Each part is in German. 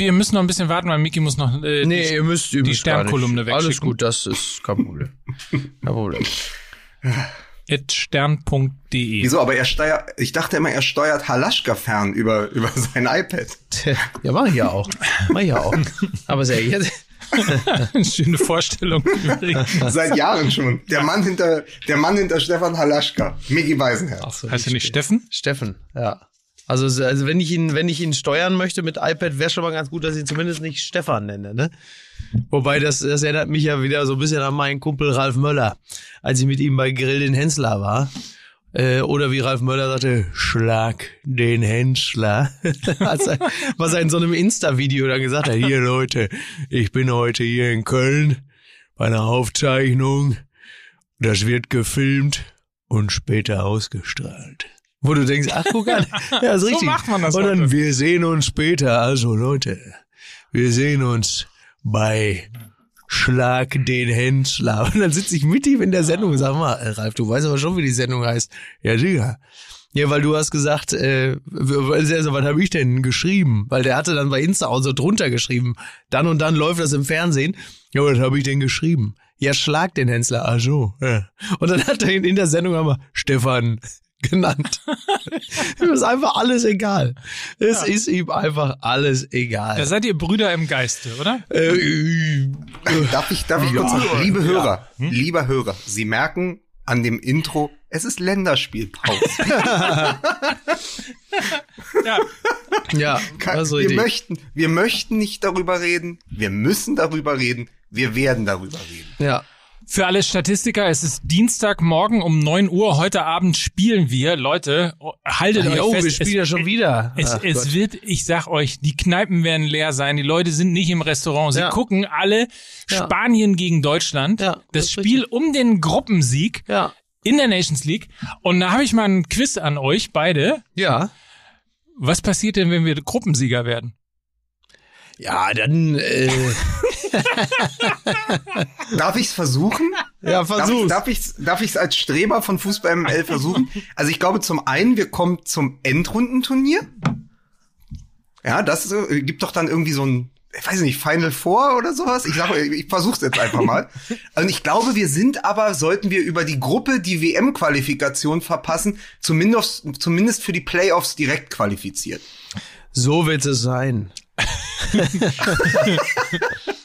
wir müssen noch ein bisschen warten, weil Miki muss noch äh, Nee, die, ihr müsst ihr die. Sternkolumne Alles wegschicken. gut, das ist kein Problem. Kein Problem. at stern.de. Wieso? Aber er steuert, ich dachte immer, er steuert Halaschka fern über, über sein iPad. Ja, mach ich ja auch. Mach ich ja auch. Aber sehr jetzt. Schöne Vorstellung. Seit Jahren schon. Der Mann hinter, der Mann hinter Stefan Halaschka. Migi Weisenherz. heißt er nicht Steffen? Steffen, ja. Also, also wenn ich ihn, wenn ich ihn steuern möchte mit iPad, wäre schon mal ganz gut, dass ich ihn zumindest nicht Stefan nenne, ne? Wobei das, das erinnert mich ja wieder so ein bisschen an meinen Kumpel Ralf Möller, als ich mit ihm bei Grill den Hensler war. Äh, oder wie Ralf Möller sagte, schlag den Hensler. Er, was er in so einem Insta-Video dann gesagt hat, hier Leute, ich bin heute hier in Köln bei einer Aufzeichnung. Das wird gefilmt und später ausgestrahlt. Wo du denkst, ach guck an, ja, ist So richtig. macht man das Und dann, heute. wir sehen uns später. Also Leute, wir sehen uns bei Schlag den Händler. Und dann sitze ich mit ihm in der Sendung und sag mal, äh, Ralf, du weißt aber schon, wie die Sendung heißt. Ja, sicher. Ja, weil du hast gesagt, äh, also, was habe ich denn geschrieben? Weil der hatte dann bei Insta auch so drunter geschrieben. Dann und dann läuft das im Fernsehen. Ja, was habe ich denn geschrieben? Ja, schlag den Hensler. Ach so. Ja. Und dann hat er ihn in der Sendung aber Stefan genannt. Ihm ist einfach alles egal. Es ist ihm einfach alles Da egal. seid ihr Brüder im Geiste, oder? Äh, Darf ich, darf ich kurz noch, liebe Hörer, lieber Hörer, Sie merken an dem Intro, es ist Länderspielpause. Ja. ja, Kann- also wir richtig. möchten, wir möchten nicht darüber reden, wir müssen darüber reden, wir werden darüber reden. Ja. Für alle Statistiker, es ist Dienstagmorgen um 9 Uhr. Heute Abend spielen wir. Leute, haltet euch Oh, fest. wir spielen es, ja schon wieder. Es, Ach es wird, ich sag euch, die Kneipen werden leer sein. Die Leute sind nicht im Restaurant. Sie Ja. gucken alle Ja. Spanien gegen Deutschland. Ja, das das Spiel um den Gruppensieg ja. in der Nations League. Und da habe ich mal einen Quiz an euch beide. Ja. Was passiert denn, wenn wir Gruppensieger werden? Ja, dann äh, Darf ich es versuchen? ja, Darf, versuch's. darf ich darf ich's als Streber von Fußball ML versuchen? Also ich glaube zum einen, wir kommen zum Endrundenturnier. Ja, das äh, gibt doch dann irgendwie so ein, ich weiß nicht, Final Four oder sowas. Ich sage, ich versuch's jetzt einfach mal. Und ich glaube, wir sind aber, sollten wir über die Gruppe die WM-Qualifikation verpassen, zumindest, zumindest für die Playoffs direkt qualifiziert. So wird es sein.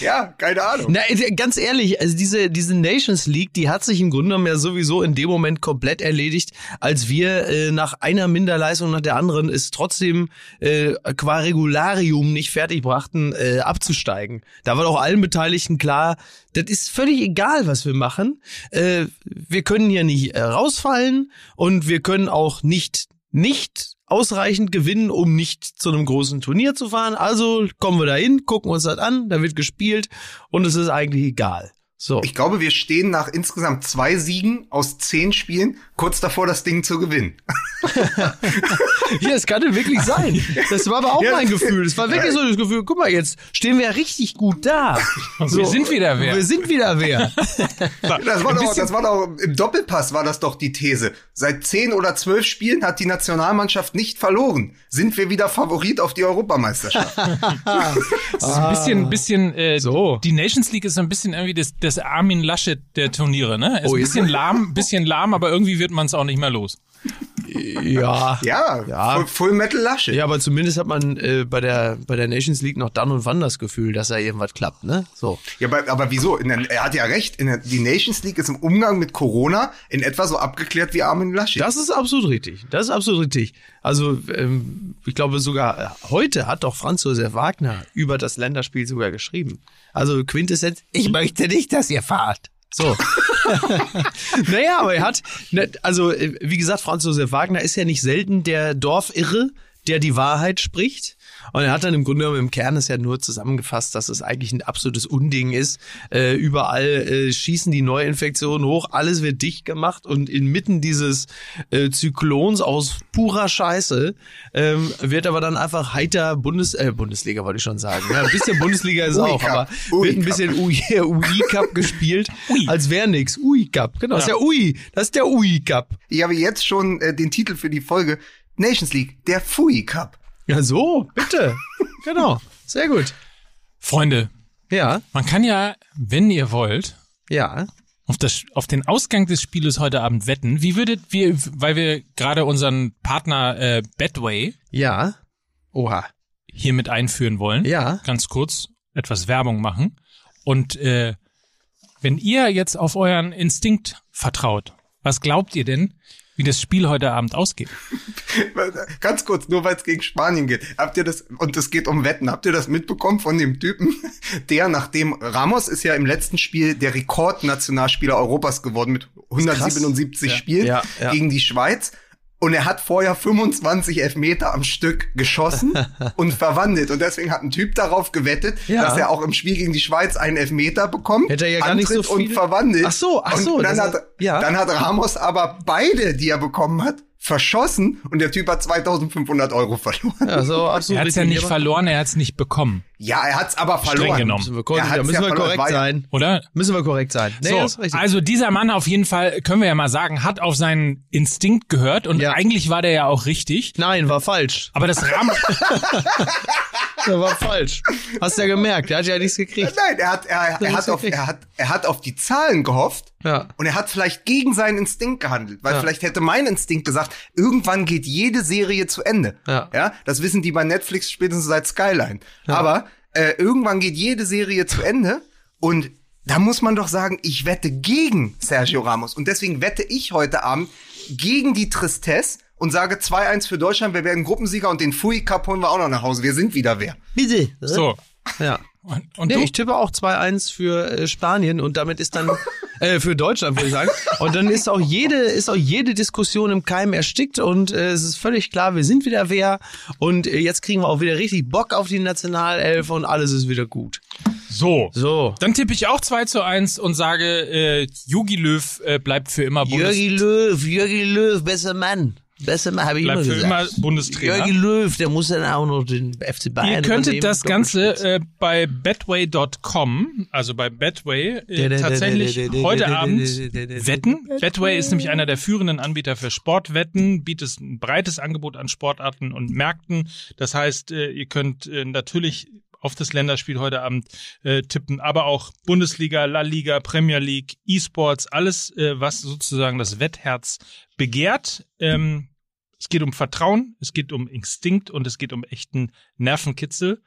Ja, keine Ahnung. Na, äh, ganz ehrlich, also diese, diese Nations League, die hat sich im Grunde genommen ja sowieso in dem Moment komplett erledigt, als wir äh, nach einer Minderleistung nach der anderen es trotzdem äh, qua Regularium nicht fertig brachten, äh, abzusteigen. Da war doch allen Beteiligten klar, das ist völlig egal, was wir machen. Äh, wir können hier nicht äh, rausfallen und wir können auch nicht nicht ausreichend gewinnen, um nicht zu einem großen Turnier zu fahren. Also kommen wir da hin, gucken uns das an, da wird gespielt und es ist eigentlich egal. So. Ich glaube, wir stehen nach insgesamt zwei Siegen aus zehn Spielen kurz davor, das Ding zu gewinnen. Ja, es kann ja wirklich sein. Das war aber auch Ja. mein Gefühl. Es war wirklich so das Gefühl, guck mal, jetzt stehen wir ja richtig gut da. So, Wir sind wieder wer. Wir sind wieder wer. Das war, doch, das war doch im Doppelpass war das doch die These. Seit zehn oder zwölf Spielen hat die Nationalmannschaft nicht verloren. Sind wir wieder Favorit auf die Europameisterschaft? Das ist ein bisschen, bisschen äh, So. die Nations League ist so ein bisschen irgendwie das, das Armin Laschet der Turniere, ne? Ist Oh, ein ist bisschen lahm, bisschen lahm, aber irgendwie wird man es auch nicht mehr los. Ja. ja, Ja. Full, Full Metal Lasche. Ja, aber zumindest hat man äh, bei der bei der Nations League noch dann und wann das Gefühl, dass da irgendwas klappt, ne? So. Ja, aber, aber wieso? In der, er hat ja recht. In der, die Nations League ist im Umgang mit Corona in etwa so abgeklärt wie Armin Laschet. Das ist absolut richtig. Das ist absolut richtig. Also ähm, ich glaube sogar äh, heute hat doch Franz Josef Wagner über das Länderspiel sogar geschrieben. Also Quintessenz, ich möchte nicht, dass ihr fahrt. So. naja, aber er hat, ne, also äh, wie gesagt, Franz Josef Wagner ist ja nicht selten der Dorfirre, der die Wahrheit spricht. Und er hat dann im Grunde genommen im Kern es ja nur zusammengefasst, dass es eigentlich ein absolutes Unding ist. Äh, überall äh, schießen die Neuinfektionen hoch, alles wird dicht gemacht und inmitten dieses äh, Zyklons aus purer Scheiße ähm, wird aber dann einfach heiter Bundes äh, Bundesliga, wollte ich schon sagen. Ja, ein bisschen Bundesliga ist Ui auch, aber Ui wird ein bisschen Ui, Ui Cup gespielt, als wäre nix. Ui Cup, genau, das ist der Ui, das ist der Ui Cup. Ich habe jetzt schon äh, den Titel für die Folge Nations League, der Fui Cup. Ja, so, bitte. genau. Sehr gut. Freunde, Ja, man kann ja, wenn ihr wollt, ja. auf, das, auf den Ausgang des Spieles heute Abend wetten. Wie würdet wir, weil wir gerade unseren Partner äh, Betway Ja. Oha. hier mit einführen wollen, Ja. ganz kurz etwas Werbung machen. Und äh, wenn ihr jetzt auf euren Instinkt vertraut, was glaubt ihr denn, wie das Spiel heute Abend ausgeht? Ganz kurz, nur weil es gegen Spanien geht. Habt ihr das, und es geht um Wetten, habt ihr das mitbekommen von dem Typen, der nachdem Ramos ist ja im letzten Spiel der Rekordnationalspieler Europas geworden mit 177 Spielen Ja, ja. gegen die Schweiz. Und er hat vorher 25 Elfmeter am Stück geschossen und verwandelt. Und deswegen hat ein Typ darauf gewettet, Ja. dass er auch im Spiel gegen die Schweiz einen Elfmeter bekommt. Hätte er ja gar nicht so antritt und verwandelt. Ach so, ach so, Und dann, hat, ja. dann hat Ramos aber beide, die er bekommen hat, verschossen und der Typ hat 2500 Euro verloren. Ja, Ja, so absolut. Er hat es ja nicht verloren, er hat es nicht bekommen, er hat's aber verloren. genommen. Müssen wir, korrekt, da müssen ja wir korrekt ja- sein. oder? Müssen wir korrekt sein. Nee, so, das ist richtig. also dieser Mann auf jeden Fall, können wir ja mal sagen, hat auf seinen Instinkt gehört und Ja. eigentlich war der ja auch richtig. Nein, war falsch. Aber das Rahmen, Das war falsch. Hast du ja gemerkt, der hat ja nichts gekriegt. Nein, er hat, er, er, hat auf, er, hat, er hat auf die Zahlen gehofft Ja. und er hat vielleicht gegen seinen Instinkt gehandelt, weil Ja. vielleicht hätte mein Instinkt gesagt, irgendwann geht jede Serie zu Ende. Ja. ja das wissen die bei Netflix spätestens seit Skyline. Aber äh, irgendwann geht jede Serie zu Ende und da muss man doch sagen, ich wette gegen Sergio Ramos und deswegen wette ich heute Abend gegen die Tristesse und sage 2-1 für Deutschland, wir werden Gruppensieger und den Fui Cup holen wir auch noch nach Hause. Wir sind wieder wer. Bitte. so. Ja. Und, und Nee, du? ich tippe auch 2-1 für äh, Spanien und damit ist dann äh, für Deutschland würde ich sagen und dann ist auch jede ist auch jede Diskussion im Keim erstickt und äh, es ist völlig klar, wir sind wieder wer und äh, jetzt kriegen wir auch wieder richtig Bock auf die Nationalelf und alles ist wieder gut. So. So. Dann tippe ich auch 2 zu 1 und sage, äh, Jogi Löw äh, bleibt für immer Bundes Jürgi Löw, Jürgi Löw, besser Mann. Besser Mann, habe ich bleibt immer für gesagt. immer Bundestrainer. Jürgi Löw, der muss dann auch noch den FC Bayern Ihr könntet das Ganze äh, bei betway.com, also bei Betway, äh, tatsächlich heute Abend wetten. Betway ist nämlich einer der führenden Anbieter für Sportwetten, bietet ein breites Angebot an Sportarten und Märkten. Das heißt, äh, ihr könnt äh, natürlich auf das Länderspiel heute Abend äh, tippen, aber auch Bundesliga, La Liga, Premier League, E-Sports, alles, äh, was sozusagen das Wettherz begehrt. Ähm, es geht um Vertrauen, es geht um Instinkt und es geht um echten Nervenkitzel.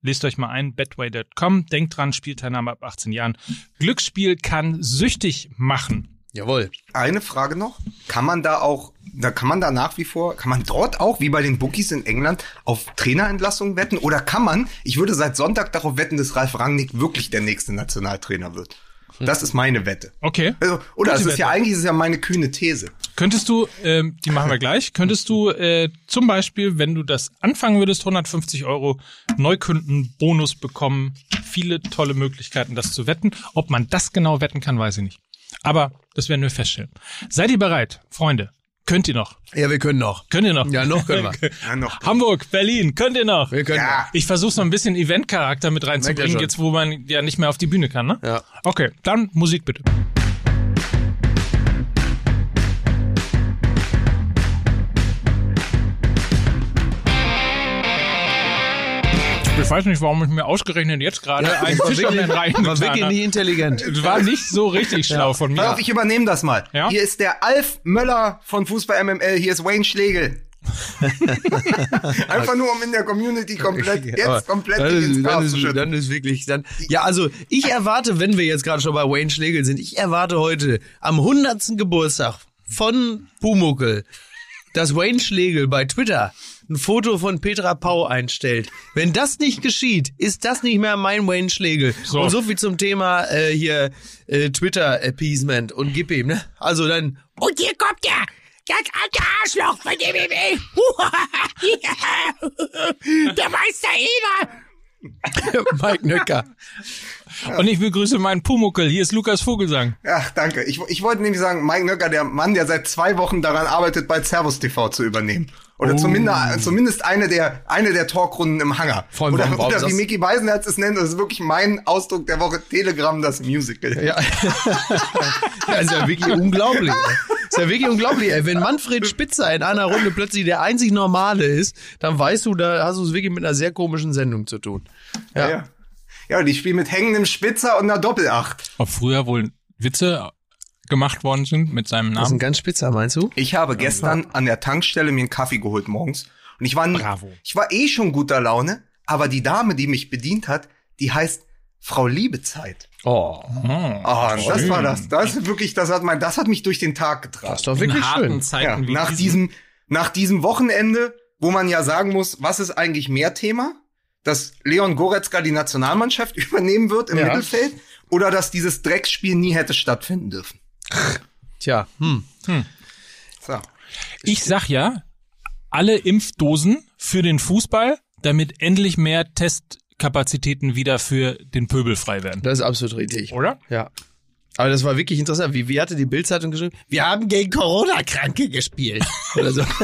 Lest euch mal ein, betway.com. Denkt dran, Spielteilnahme ab 18 Jahren. Glücksspiel kann süchtig machen. Jawohl. Eine Frage noch. Kann man da auch, da kann man da nach wie vor, kann man dort auch, wie bei den Bookies in England, auf Trainerentlassungen wetten? Oder kann man, ich würde seit Sonntag darauf wetten, dass Ralf Rangnick wirklich der nächste Nationaltrainer wird? Das ist meine Wette. Okay. Also, oder Gute es ist ja Wette. eigentlich ist es ja meine kühne These. Könntest du, ähm, die machen wir gleich, könntest du äh, zum Beispiel, wenn du das anfangen würdest, 150 Euro Neukunden-Bonus bekommen. Viele tolle Möglichkeiten, das zu wetten. Ob man das genau wetten kann, weiß ich nicht. Aber das werden wir feststellen. Seid ihr bereit, Freunde? Könnt ihr noch? Ja, wir können noch. Könnt ihr noch? Ja, noch können wir. Ja, noch. Hamburg, Berlin, könnt ihr noch? Wir können Ja. Ich versuche so ein bisschen Eventcharakter mit reinzubringen, jetzt wo man ja nicht mehr auf die Bühne kann, ne? Ja. Okay, dann Musik bitte. Ich weiß nicht, warum ich mir ausgerechnet jetzt gerade einen war Fischerman wirklich, war wirklich nicht intelligent. Das war nicht so richtig schlau von Pass mir. auf, ich übernehme das mal. Ja? Hier ist der Alf Möller von Fußball MML, hier ist Wayne Schlegel. Einfach nur, um in der Community komplett, Aber jetzt komplett dann ist, dann, ist, dann ist wirklich dann. Ja, also ich erwarte, wenn wir jetzt gerade schon bei Wayne Schlegel sind, ich erwarte heute am 100. Geburtstag von Pumuckel, dass Wayne Schlegel bei Twitter ein Foto von Petra Pau einstellt. Wenn das nicht geschieht, ist das nicht mehr mein Wayne Schlegel. So. Und so viel zum Thema äh, hier äh, Twitter Appeasement und gib ihm, ne? Also dann Und hier kommt der, das alte Arschloch von dem BB. der Meister Eder. Mike Nöcker. Und ich begrüße meinen Pumuckel. Hier ist Lukas Vogelsang. Ach, danke. Ich, ich wollte nämlich sagen, Mike Nöcker, der Mann, der seit zwei Wochen daran arbeitet, bei Servus TV zu übernehmen. Oder zumindest, zumindest eine der, eine der Talkrunden im Hangar. Vor allem, oder warum- oder wie das- Mickey Beisenherz es nennt, das ist wirklich mein Ausdruck der Woche, Telegram, das Musical. Ja. das ist ja wirklich unglaublich. ne? ist ja wirklich unglaublich, ey. Wenn Manfred Spitzer in einer Runde plötzlich der einzig Normale ist, dann weißt du, da hast du es wirklich mit einer sehr komischen Sendung zu tun. Ja. ja. Ja, die spielen mit hängendem Spitzer und einer Doppelacht. Ob früher wohl Witze gemacht worden sind mit seinem Das ist ein Namen? ganz Spitzer, meinst du? Ich habe gestern an der Tankstelle mir einen Kaffee geholt morgens und ich war Bravo. ich war eh schon guter Laune, aber die Dame, die mich bedient hat, die heißt Frau Liebezeit. Oh, Ah, und das schön. war das. Das ist wirklich, das hat mein, das hat mich durch den Tag getragen. das ist doch In wirklich harten schön. Zeiten Ja, nach diesem, nach diesem Wochenende, wo man ja sagen muss, was ist eigentlich mehr Thema? Dass Leon Goretzka die Nationalmannschaft übernehmen wird im Ja. Mittelfeld oder dass dieses Drecksspiel nie hätte stattfinden dürfen. Tja, hm. So. Ich sag ja, alle Impfdosen für den Fußball, damit endlich mehr Testkapazitäten wieder für den Pöbel frei werden. Das ist absolut richtig. Oder? Ja. Aber das war wirklich interessant. Wie, wie hatte die Bildzeitung geschrieben? Wir haben gegen Corona-Kranke gespielt. Oder so.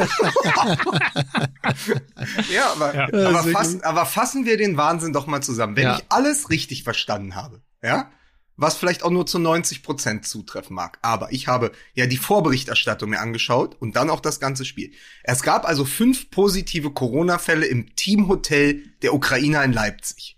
Ja, aber, Ja. aber, fassen, aber fassen wir den Wahnsinn doch mal zusammen. Wenn Ja. ich alles richtig verstanden habe, ja, was vielleicht auch nur zu 90 Prozent zutreffen mag, aber ich habe ja die Vorberichterstattung mir angeschaut und dann auch das ganze Spiel. Es gab also fünf positive Corona-Fälle im Teamhotel der Ukrainer in Leipzig.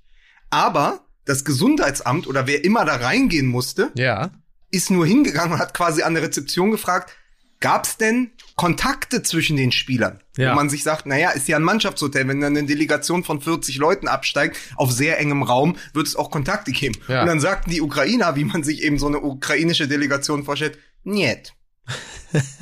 Aber das Gesundheitsamt oder wer immer da reingehen musste, ja. ist nur hingegangen und hat quasi an der Rezeption gefragt, gab's denn Kontakte zwischen den Spielern? Ja. Wo man sich sagt, naja, ist ja ein Mannschaftshotel, wenn dann eine Delegation von 40 Leuten absteigt, auf sehr engem Raum, wird es auch Kontakte geben. Ja. Und dann sagten die Ukrainer, wie man sich eben so eine ukrainische Delegation vorstellt, niet.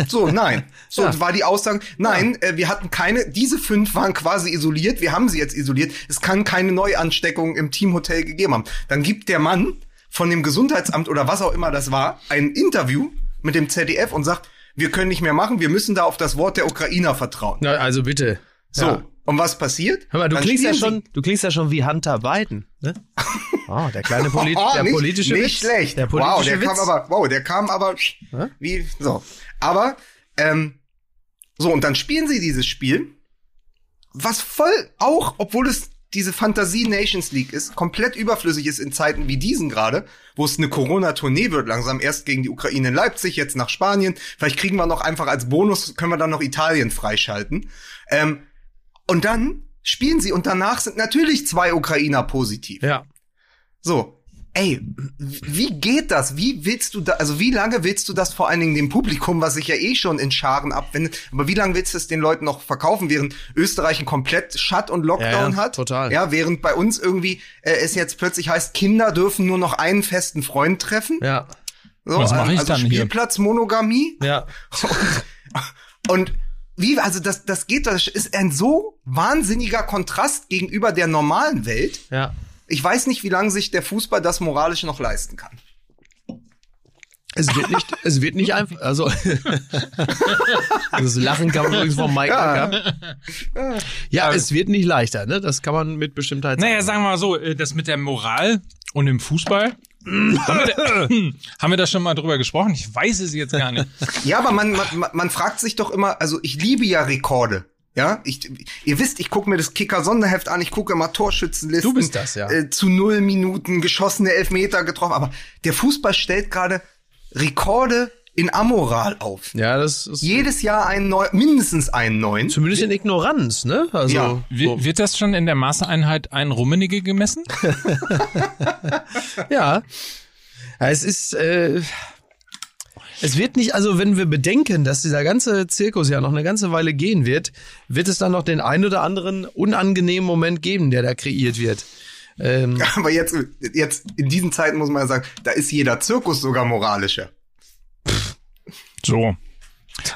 So, nein. So Ja. war die Aussage, nein, äh, wir hatten keine, diese fünf waren quasi isoliert, wir haben sie jetzt isoliert, es kann keine Neuansteckung im Teamhotel gegeben haben. Dann gibt der Mann von dem Gesundheitsamt oder was auch immer das war, ein Interview mit dem ZDF und sagt, wir können nicht mehr machen, wir müssen da auf das Wort der Ukrainer vertrauen. Na, also bitte. So, Ja. und was passiert? Hör mal, du Dann klingst ja schon, du klingst ja schon wie Hunter Biden, ne? Oh, der kleine Polit Oh, der nicht, politische nicht Witz. schlecht. Der wow, politische der Witz. kam aber, wow, der kam aber Hä? wie so. Aber ähm, so und dann spielen sie dieses Spiel, was voll auch, obwohl es diese Fantasie Nations League ist, komplett überflüssig ist in Zeiten wie diesen gerade, wo es eine Corona-Tournee wird, langsam erst gegen die Ukraine in Leipzig, jetzt nach Spanien. Vielleicht kriegen wir noch einfach als Bonus, können wir dann noch Italien freischalten. Ähm, und dann spielen sie und danach sind natürlich zwei Ukrainer positiv. Ja. So, ey, wie geht das? Wie willst du da, also wie lange willst du das vor allen Dingen dem Publikum, was sich ja eh schon in Scharen abwendet, aber wie lange willst du es den Leuten noch verkaufen, während Österreich ein komplett Shut und Lockdown Ja, ja, hat? total. Ja, während bei uns irgendwie äh, es jetzt plötzlich heißt, Kinder dürfen nur noch einen festen Freund treffen. Ja. So, Was mach ich also dann hier? Spielplatzmonogamie. Ja. Und wie, also das, das geht, das ist ein so wahnsinniger Kontrast gegenüber der normalen Welt. Ja. Ich weiß nicht, wie lange sich der Fußball das moralisch noch leisten kann. Es wird nicht, es wird nicht einfach, also, das Lachen kann man übrigens vom Mike. Ja. Ja. ja, es wird nicht leichter, ne? Das kann man mit Bestimmtheit sagen. Naja, sagen wir mal so, äh, das mit der Moral und dem Fußball. Haben, wir da, haben wir da schon mal drüber gesprochen? Ich weiß es jetzt gar nicht. Ja, aber man, man, man fragt sich doch immer, also ich liebe ja Rekorde. Ja, ich, ihr wisst, ich gucke mir das Kicker-Sonderheft an, ich gucke immer Torschützenlisten. Du bist das, ja. Äh, zu null Minuten geschossene Elfmeter getroffen. Aber der Fußball stellt gerade Rekorde in Amoral auf. Ja, das ist Jedes Jahr einen neu, mindestens einen neuen. zumindest in Ignoranz, ne? Also, Ja. Wi- Wird das schon in der Maßeinheit ein Rummenigge gemessen? Ja. ja. Es ist, äh, es wird nicht, also wenn wir bedenken, dass dieser ganze Zirkus ja noch eine ganze Weile gehen wird, wird es dann noch den ein oder anderen unangenehmen Moment geben, der da kreiert wird. Ähm, Aber jetzt, jetzt in diesen Zeiten muss man ja sagen, da ist jeder Zirkus sogar moralischer. So.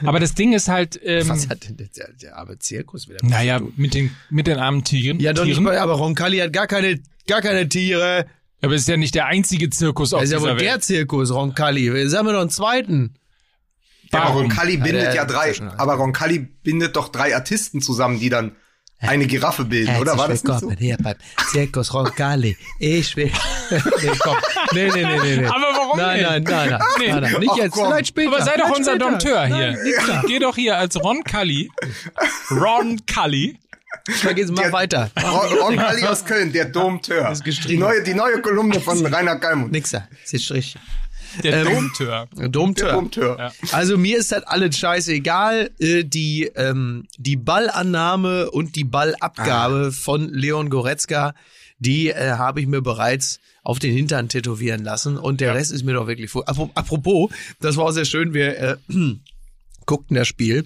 Aber das Ding ist halt, ähm, was hat denn der, der, der arme Zirkus wieder? naja, mit den, mit den armen Tieren. Ja, doch nicht, Tieren. bei- aber Roncalli hat gar keine, gar keine Tiere. Aber es ist ja nicht der einzige Zirkus auf Das ist ja dieser wohl der Welt. Zirkus, Roncalli. Jetzt haben wir noch einen zweiten. Ja, aber Warum? Roncalli bindet der- ja drei, aber Roncalli bindet doch drei Artisten zusammen, die dann eine Giraffe bilden, oder war das nicht so? hier beim Zirkus Roncalli. Ich will. nee, komm. Nee, nee, nee, nee, nee. Aber warum Nein, nicht? nein, nein, nein. Nee. nein, nein. Nicht Ach, jetzt, komm. vielleicht später. Aber sei doch unser später. Dompteur Nein, hier. Geh doch hier als Ron Cully. Ron Cully. Vergiss mal Der- weiter. Ron- Roncalli aus Köln, der Domteur. Ist Die gestrichen. neue, die neue Kolumne von Rainer Kalmund. Nixer, ist jetzt richtig. Der Ähm, Domtör. Domtör. Der Domtör. Ja. Also mir ist das alles scheißegal. Äh, Die, ähm, die Ballannahme und die Ballabgabe von Leon Goretzka, die äh, habe ich mir bereits auf den Hintern tätowieren lassen und der Rest ist mir doch wirklich Apropos, das war auch sehr schön, wir äh, guckten das Spiel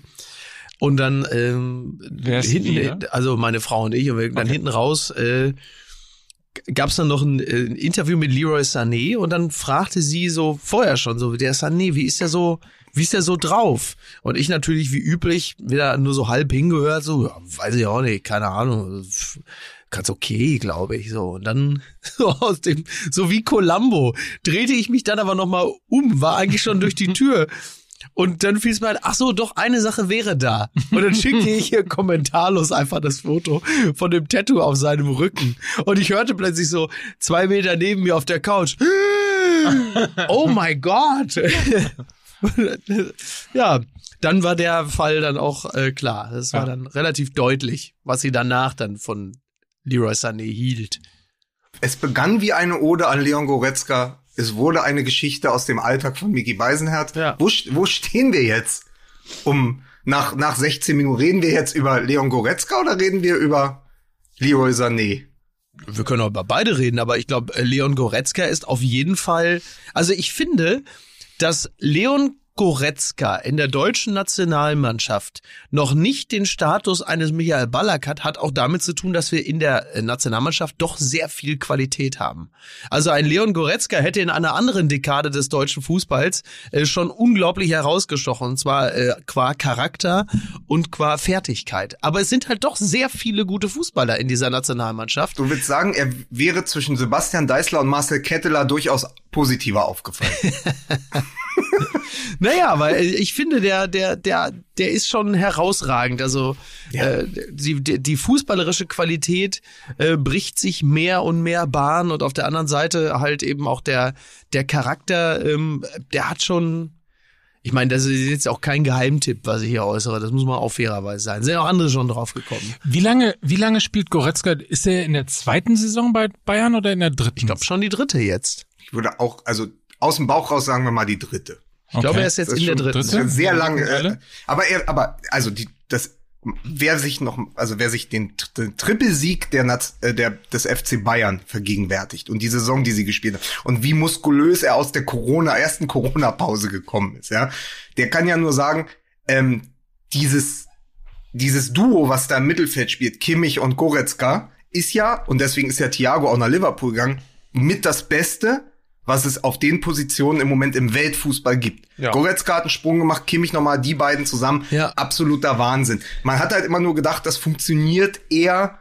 und dann ähm, hinten, wir? also meine Frau und ich, und wir, dann hinten raus äh, gab es dann noch ein, äh, ein Interview mit Leroy Sané und dann fragte sie so vorher schon so, der Sané, wie ist der so, wie ist der so drauf? Und ich natürlich wie üblich wieder nur so halb hingehört, so, ja, weiß ich auch nicht, keine Ahnung, ganz okay, glaube ich, so. Und dann so aus dem, so wie Columbo, drehte ich mich dann aber nochmal um, war eigentlich schon durch die Tür. Und dann fiel es mir ein, ach so, doch, eine Sache wäre da. Und dann schickte ich hier kommentarlos einfach das Foto von dem Tattoo auf seinem Rücken. Und ich hörte plötzlich so zwei Meter neben mir auf der Couch. Oh my God. ja, dann war der Fall dann auch äh, klar. Das war Ja. dann relativ deutlich, was sie danach dann von Leroy Sané hielt. Es begann wie eine Ode an Leon Goretzka. Es wurde eine Geschichte aus dem Alltag von Miki Beisenherz. Ja. Wo, wo stehen wir jetzt? Um nach, nach 16 Minuten reden wir jetzt über Leon Goretzka oder reden wir über Leroy Sané? Wir können auch über beide reden, aber ich glaube, Leon Goretzka ist auf jeden Fall. Also ich finde, dass Leon Goretzka in der deutschen Nationalmannschaft noch nicht den Status eines Michael Ballack hat, hat auch damit zu tun, dass wir in der äh, Nationalmannschaft doch sehr viel Qualität haben. Also ein Leon Goretzka hätte in einer anderen Dekade des deutschen Fußballs äh, schon unglaublich herausgestochen, und zwar äh, qua Charakter und qua Fertigkeit. Aber es sind halt doch sehr viele gute Fußballer in dieser Nationalmannschaft. Du willst sagen, er wäre zwischen Sebastian Deißler und Marcel Ketteler durchaus positiver aufgefallen. Naja, weil ich finde, der, der, der, der ist schon herausragend. Also äh, die, die die fußballerische Qualität äh, bricht sich mehr und mehr Bahn und auf der anderen Seite halt eben auch der, der Charakter, ähm, der hat schon. Ich meine, das ist jetzt auch kein Geheimtipp, was ich hier äußere. Das muss man auch fairerweise sein. Sind auch andere schon drauf gekommen. Wie lange, wie lange spielt Goretzka? Ist er in der zweiten Saison bei Bayern oder in der dritten? Ich glaube schon die dritte jetzt. Ich würde auch, also aus dem Bauch raus sagen wir mal die dritte. Ich glaube, er ist jetzt Das in der dritten. Das ist sehr lange. Äh, aber er, aber also die, das, wer sich noch, also wer sich den, den Trippelsieg der, Naz- äh, der des FC Bayern vergegenwärtigt und die Saison, die sie gespielt haben und wie muskulös er aus der Corona ersten Corona-Pause gekommen ist, ja, der kann ja nur sagen, ähm, dieses dieses Duo, was da im Mittelfeld spielt, Kimmich und Goretzka, ist ja, und deswegen ist ja Thiago auch nach Liverpool gegangen, mit das Beste, was es auf den Positionen im Moment im Weltfußball gibt. Ja. Goretzka hat einen Sprung gemacht, Kimmich nochmal, die beiden zusammen. Ja. Absoluter Wahnsinn. Man hat halt immer nur gedacht, das funktioniert eher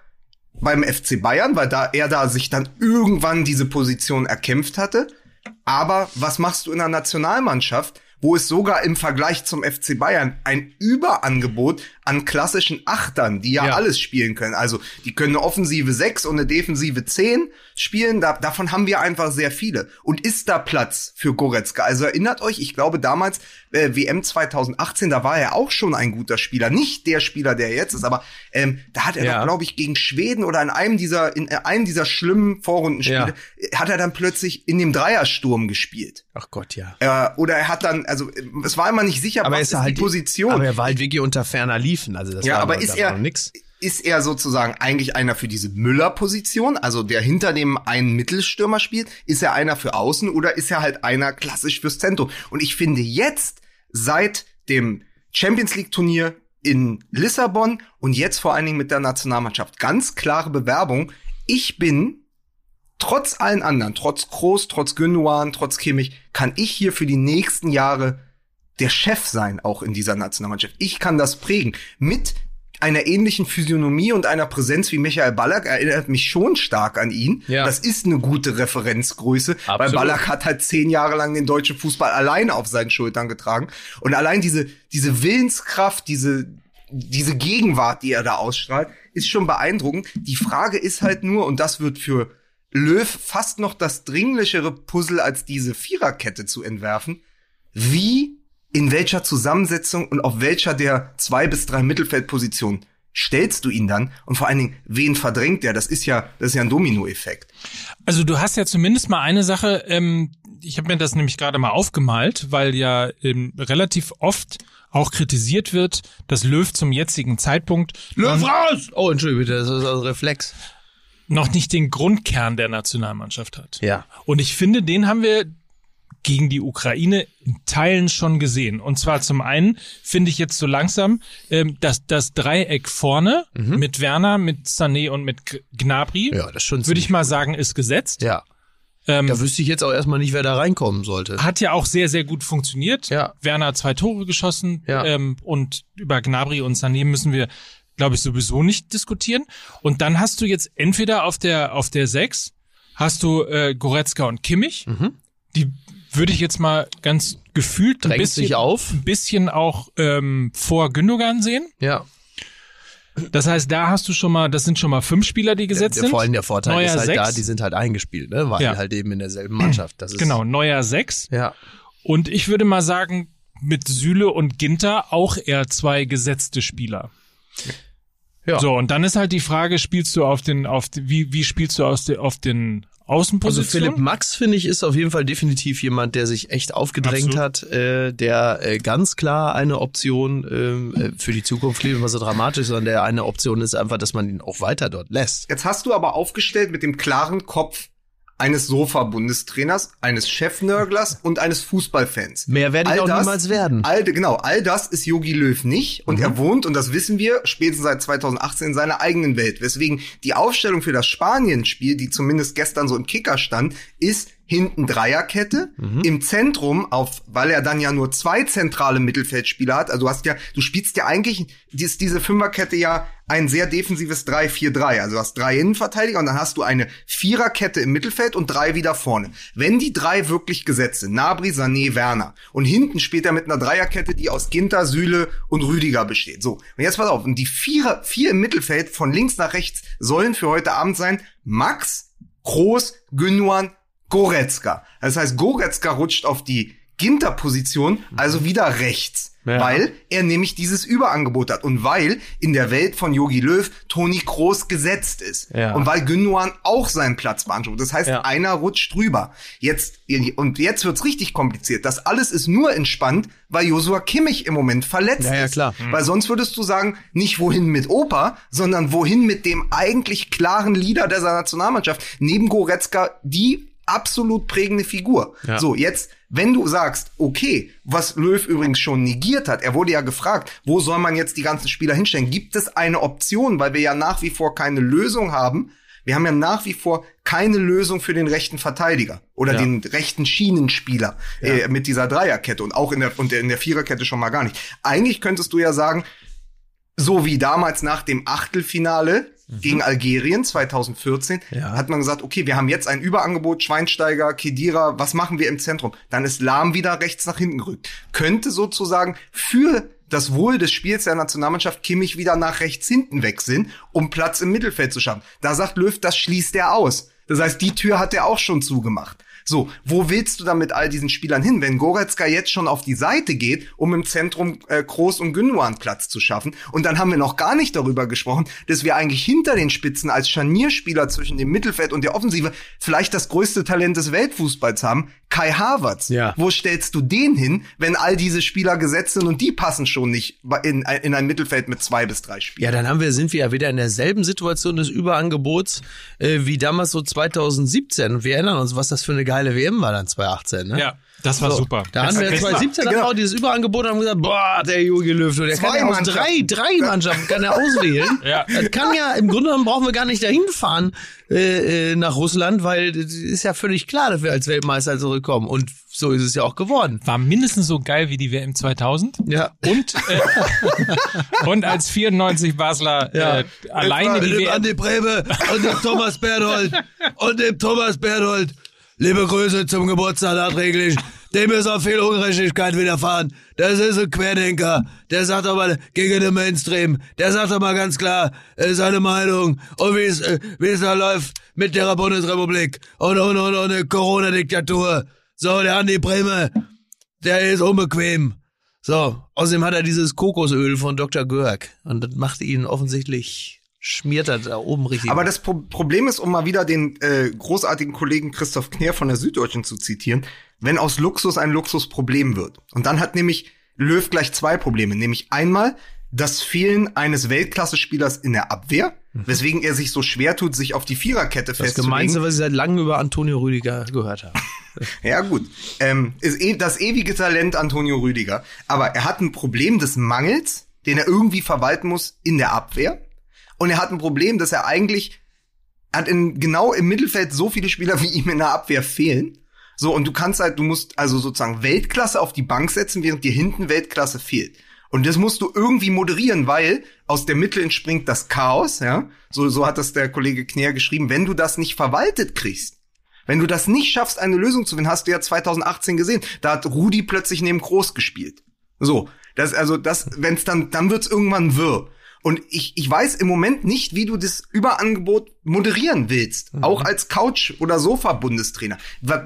beim FC Bayern, weil da er da sich dann irgendwann diese Position erkämpft hatte. Aber was machst du in der Nationalmannschaft, wo es sogar im Vergleich zum FC Bayern ein Überangebot an klassischen Achtern, die ja, Ja. alles spielen können. Also die können eine offensive 6 und eine defensive 10 spielen. Da, davon haben wir einfach sehr viele. Und ist da Platz für Goretzka? Also erinnert euch, ich glaube damals äh, WM 2018, da war er auch schon ein guter Spieler. Nicht der Spieler, der er jetzt ist, aber ähm, da hat er Ja. doch, glaube ich, gegen Schweden oder in einem dieser, in einem dieser schlimmen Vorrundenspiele, hat er dann plötzlich in dem Dreiersturm gespielt. Ach Gott, ja. Äh, oder er hat dann, also es war immer nicht sicher, Aber was ist ist er halt die Position. Aber er war halt wirklich unter ferner Liefen. Also das Ja, war aber da ist er- noch nix. ist er sozusagen eigentlich einer für diese Müller-Position, also der hinter dem einen Mittelstürmer spielt? Ist er einer für Außen oder ist er halt einer klassisch fürs Zentrum? Und ich finde jetzt, seit dem Champions League-Turnier in Lissabon und jetzt vor allen Dingen mit der Nationalmannschaft, ganz klare Bewerbung. Ich bin trotz allen anderen, trotz Kroos, trotz Gündogan, trotz Kimmich, kann ich hier für die nächsten Jahre der Chef sein, auch in dieser Nationalmannschaft. Ich kann das prägen. Mit einer ähnlichen Physiognomie und einer Präsenz wie Michael Ballack erinnert mich schon stark an ihn. Ja. Das ist eine gute Referenzgröße, weil Absolut. Ballack hat halt zehn Jahre lang den deutschen Fußball alleine auf seinen Schultern getragen. Und allein diese, diese Willenskraft, diese, diese Gegenwart, die er da ausstrahlt, ist schon beeindruckend. Die Frage ist halt nur, und das wird für Löw fast noch das dringlichere Puzzle als diese Viererkette zu entwerfen. Wie, in welcher Zusammensetzung und auf welcher der zwei bis drei Mittelfeldpositionen stellst du ihn dann? Und vor allen Dingen, wen verdrängt er? Das ist ja, das ist ja ein Dominoeffekt. Also du hast ja zumindest mal eine Sache, ähm, ich habe mir das nämlich gerade mal aufgemalt, weil ja ähm, relativ oft auch kritisiert wird, dass Löw zum jetzigen Zeitpunkt Löw raus! Oh, entschuldige bitte, das ist ein Reflex. Noch nicht den Grundkern der Nationalmannschaft hat. Ja. Und ich finde, den haben wir gegen die Ukraine in Teilen schon gesehen. Und zwar zum einen finde ich jetzt so langsam, ähm, dass das Dreieck vorne mit Werner, mit Sané und mit Gnabry, Mhm. Ja, das ist schon würde ich mal sagen, ist gesetzt. Ja. Ähm, Da wüsste ich jetzt auch erstmal nicht, wer da reinkommen sollte. hat ja auch sehr, sehr gut funktioniert. Ja. Werner hat zwei Tore geschossen Ja. ähm, und über Gnabry und Sané müssen wir, glaube ich, sowieso nicht diskutieren. Und dann hast du jetzt entweder auf der auf der sechs hast du äh, Goretzka und Kimmich. Die würde ich jetzt mal ganz gefühlt ein Mhm. Drängt bisschen, sich auf. ein bisschen auch ähm, vor Gündogan sehen. Ja. Das heißt, da hast du schon mal, das sind schon mal fünf Spieler, die gesetzt Der, sind. vor allem der Vorteil Neuer ist halt sechs. da, die sind halt eingespielt, ne? Weil Ja. halt eben in derselben Mannschaft. Das ist, Genau, neuer sechs. Ja. Und ich würde mal sagen, mit Süle und Ginter auch eher zwei gesetzte Spieler. Ja. So, und dann ist halt die Frage, spielst du auf den, auf die, wie, wie spielst du aus de, auf den Also Außenpositionen? Philipp Max, finde ich, ist auf jeden Fall definitiv jemand, der sich echt aufgedrängt hat, äh, der äh, ganz klar eine Option ähm, äh, für die Zukunft lebt, was so dramatisch, sondern der eine Option ist einfach, dass man ihn auch weiter dort lässt. Jetzt hast du aber aufgestellt mit dem klaren Kopf eines Sofa-Bundestrainers, eines Chefnörglers und eines Fußballfans. Mehr werde ich All auch das- niemals werden. All, genau, all das ist Yogi Löw nicht. Und Mhm. er wohnt, und das wissen wir, spätestens seit 2018 in seiner eigenen Welt. Weswegen die Aufstellung für das Spanien-Spiel, die zumindest gestern so im Kicker stand, ist hinten Dreierkette, Mhm. im Zentrum auf, weil er dann ja nur zwei zentrale Mittelfeldspieler hat. Also du hast ja, du spielst ja eigentlich, ist diese Fünferkette ja ein sehr defensives 3-4-3. Also du hast drei Innenverteidiger und dann hast du eine Viererkette im Mittelfeld und drei wieder vorne. Wenn die drei wirklich gesetzt sind, Nabri, Sané, Werner, und hinten spielt er mit einer Dreierkette, die aus Ginter, Süle und Rüdiger besteht. So, und jetzt pass auf, und die Vierer, vier im Mittelfeld von links nach rechts sollen für heute Abend sein Max, Groß, Gündogan, Goretzka. Das heißt, Goretzka rutscht auf die Ginter-Position, also wieder rechts. Ja. Weil er nämlich dieses Überangebot hat und weil in der Welt von Yogi Löw Toni Kroos gesetzt ist. Ja. Und weil Gündogan auch seinen Platz beansprucht. Das heißt, Ja. einer rutscht drüber. Jetzt, und jetzt wird's richtig kompliziert. Das alles ist nur entspannt, weil Josua Kimmich im Moment verletzt Ja, ja, ist. klar. Weil sonst würdest du sagen, nicht wohin mit Opa, sondern wohin mit dem eigentlich klaren Leader dieser Nationalmannschaft. Neben Goretzka die absolut prägende Figur. Ja. So, jetzt, wenn du sagst, okay, was Löw übrigens schon negiert hat, er wurde ja gefragt, wo soll man jetzt die ganzen Spieler hinstellen? Gibt es eine Option, weil wir ja nach wie vor keine Lösung haben? Wir haben ja nach wie vor keine Lösung für den rechten Verteidiger oder Ja. den rechten Schienenspieler äh, mit dieser Dreierkette und auch in der und in der Viererkette schon mal gar nicht. Eigentlich könntest du ja sagen, so wie damals nach dem Achtelfinale gegen Algerien 2014 Ja. hat man gesagt, okay, wir haben jetzt ein Überangebot, Schweinsteiger, Kedira, was machen wir im Zentrum? Dann ist Lahm wieder rechts nach hinten gerückt. Könnte sozusagen für das Wohl des Spiels der Nationalmannschaft Kimmich wieder nach rechts hinten weg sind, um Platz im Mittelfeld zu schaffen. Da sagt Löw, das schließt er aus. Das heißt, die Tür hat er auch schon zugemacht. So, wo willst du dann mit all diesen Spielern hin, wenn Goretzka jetzt schon auf die Seite geht, um im Zentrum äh, Kroos und Gündogan Platz zu schaffen? Und dann haben wir noch gar nicht darüber gesprochen, dass wir eigentlich hinter den Spitzen als Scharnierspieler zwischen dem Mittelfeld und der Offensive vielleicht das größte Talent des Weltfußballs haben, Kai Havertz. Ja. Wo stellst du den hin, wenn all diese Spieler gesetzt sind und die passen schon nicht in, in ein Mittelfeld mit zwei bis drei Spielern? Ja, dann haben wir, sind wir ja wieder in derselben Situation des Überangebots äh, wie damals so 2017. Und wir erinnern uns, was das für eine geile WM war dann 2018. Ne? Ja, das war So, super. Da haben wir Das- 2017 Genau. genau. auch dieses Überangebot und haben gesagt, boah, der Jogi Löw, der Zwei kann ja aus drei, drei Mannschaften kann er auswählen. Ja. Das kann ja, im Grunde genommen brauchen wir gar nicht dahin fahren äh, äh, nach Russland, weil das ist ja völlig klar, dass wir als Weltmeister zurückkommen. Und so ist es ja auch geworden. war mindestens so geil wie die WM 2000. Ja. Und, äh, und als 94 Basler Ja. äh, alleine die mit dem WM. Andi Breme und dem Thomas Berthold und dem Thomas Berthold. Liebe Grüße zum Geburtstag nachträglich. Dem ist auch viel Ungerechtigkeit widerfahren. Das ist ein Querdenker. Der sagt aber gegen den Mainstream. Der sagt aber ganz klar äh, seine Meinung und wie es äh, es da läuft mit der Bundesrepublik und und und, und der Corona-Diktatur. So, der Andi Breme, der ist unbequem. So, außerdem hat er dieses Kokosöl von Dr. Görg und das macht ihn offensichtlich schmiert er da oben richtig. Aber das Pro Problem ist, um mal wieder den äh, großartigen Kollegen Christoph Kner von der Süddeutschen zu zitieren, wenn aus Luxus ein Luxusproblem wird. Und dann hat nämlich Löw gleich zwei Probleme, nämlich einmal das Fehlen eines Weltklasse-Spielers in der Abwehr, weswegen er sich so schwer tut, sich auf die Viererkette das festzulegen. Gemeinste, was ich seit langem über Antonio Rüdiger gehört habe. Ja, gut. Ähm, ist eh das ewige Talent Antonio Rüdiger. Aber er hat ein Problem des Mangels, den er irgendwie verwalten muss in der Abwehr. Und er hat ein Problem, dass er eigentlich hat in, genau im Mittelfeld so viele Spieler wie ihm in der Abwehr fehlen. So, und du kannst halt, du musst also sozusagen Weltklasse auf die Bank setzen, während dir hinten Weltklasse fehlt. Und das musst du irgendwie moderieren, weil aus der Mitte entspringt das Chaos, ja. So, so hat das der Kollege Kner geschrieben. Wenn du das nicht verwaltet kriegst, wenn du das nicht schaffst, eine Lösung zu finden, hast du ja 2018 gesehen. Da hat Rudi plötzlich neben Groß gespielt. So, das also das, wenn es dann, dann wird's irgendwann wirr. Und ich, ich weiß im Moment nicht, wie du das Überangebot moderieren willst. Mhm. Auch als Couch- oder Sofa-Bundestrainer.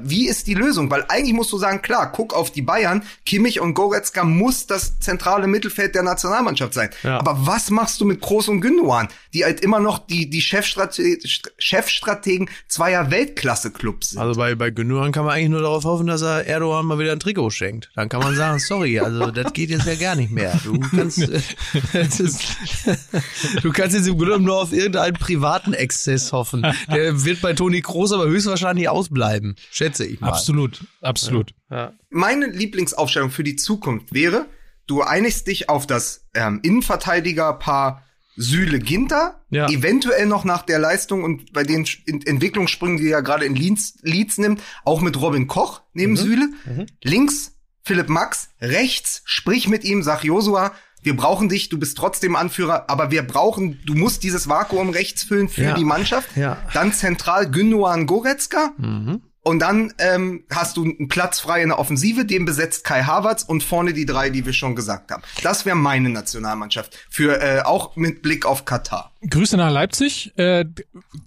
Wie ist die Lösung? Weil eigentlich musst du sagen, klar, guck auf die Bayern. Kimmich und Goretzka muss das zentrale Mittelfeld der Nationalmannschaft sein. Ja. Aber was machst du mit Groß und Gündogan, die halt immer noch die, die Chefstrate Chefstrategen zweier Weltklasse-Clubs sind? Also bei, bei Gündogan kann man eigentlich nur darauf hoffen, dass er Erdogan mal wieder ein Trikot schenkt. Dann kann man sagen, sorry, also das geht jetzt ja gar nicht mehr. Du kannst, äh, ist, du kannst jetzt im Grunde nur auf irgendeinen privaten Exzess hoffen. Der wird bei Toni Kroos aber höchstwahrscheinlich ausbleiben, schätze ich mal. Absolut, absolut. Ja. meine Lieblingsaufstellung für die Zukunft wäre, du einigst dich auf das ähm, Innenverteidigerpaar Süle Ginter, Ja. eventuell noch nach der Leistung und bei den Entwicklungssprüngen, die er gerade in Leeds, Leeds nimmt, auch mit Robin Koch neben Mhm. Süle. Links Philipp Max, rechts sprich mit ihm, sag Josua, wir brauchen dich, du bist trotzdem Anführer, aber wir brauchen, du musst dieses Vakuum rechts füllen für Ja. die Mannschaft. Ja. Dann zentral Gündogan Goretzka. Und dann ähm, hast du einen Platz frei in der Offensive, den besetzt Kai Havertz und vorne die drei, die wir schon gesagt haben. Das wäre meine Nationalmannschaft. Für äh, auch mit Blick auf Katar. Grüße nach Leipzig, äh,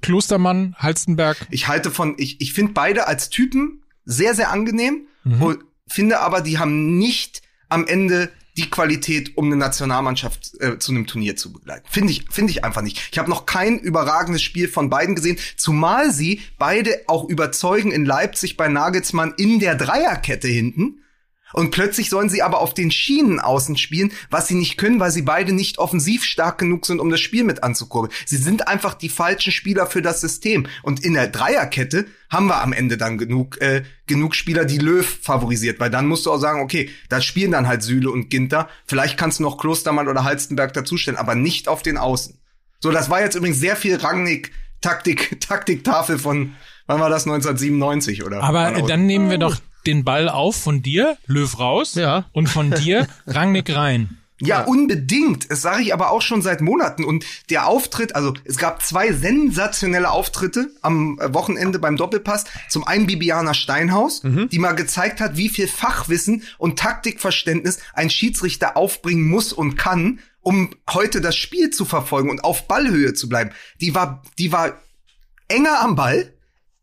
Klostermann, Halstenberg. Ich halte von, ich, ich finde beide als Typen sehr, sehr angenehm und finde aber, die haben nicht am Ende die Qualität, um eine Nationalmannschaft äh, zu einem Turnier zu begleiten. Finde ich, finde ich einfach nicht. Ich habe noch kein überragendes Spiel von beiden gesehen, zumal sie beide auch überzeugen in Leipzig bei Nagelsmann in der Dreierkette hinten. Und plötzlich sollen sie aber auf den Schienen außen spielen, was sie nicht können, weil sie beide nicht offensiv stark genug sind, um das Spiel mit anzukurbeln. Sie sind einfach die falschen Spieler für das System. Und in der Dreierkette haben wir am Ende dann genug, äh, genug Spieler, die Löw favorisiert, weil dann musst du auch sagen, okay, da spielen dann halt Süle und Ginter. Vielleicht kannst du noch Klostermann oder Halstenberg dazustellen, aber nicht auf den Außen. So, das war jetzt übrigens sehr viel Rangnick Taktik, Taktiktafel von, wann war das, 1997 oder? Aber dann nehmen wir doch den Ball auf von dir, Löw raus, Ja. und von dir, Rangnick rein. Ja, unbedingt. Das sage ich aber auch schon seit Monaten. Und der Auftritt, also es gab zwei sensationelle Auftritte am Wochenende beim Doppelpass. Zum einen Bibiana Steinhaus, die mal gezeigt hat, wie viel Fachwissen und Taktikverständnis ein Schiedsrichter aufbringen muss und kann, um heute das Spiel zu verfolgen und auf Ballhöhe zu bleiben. Die war, die war enger am Ball,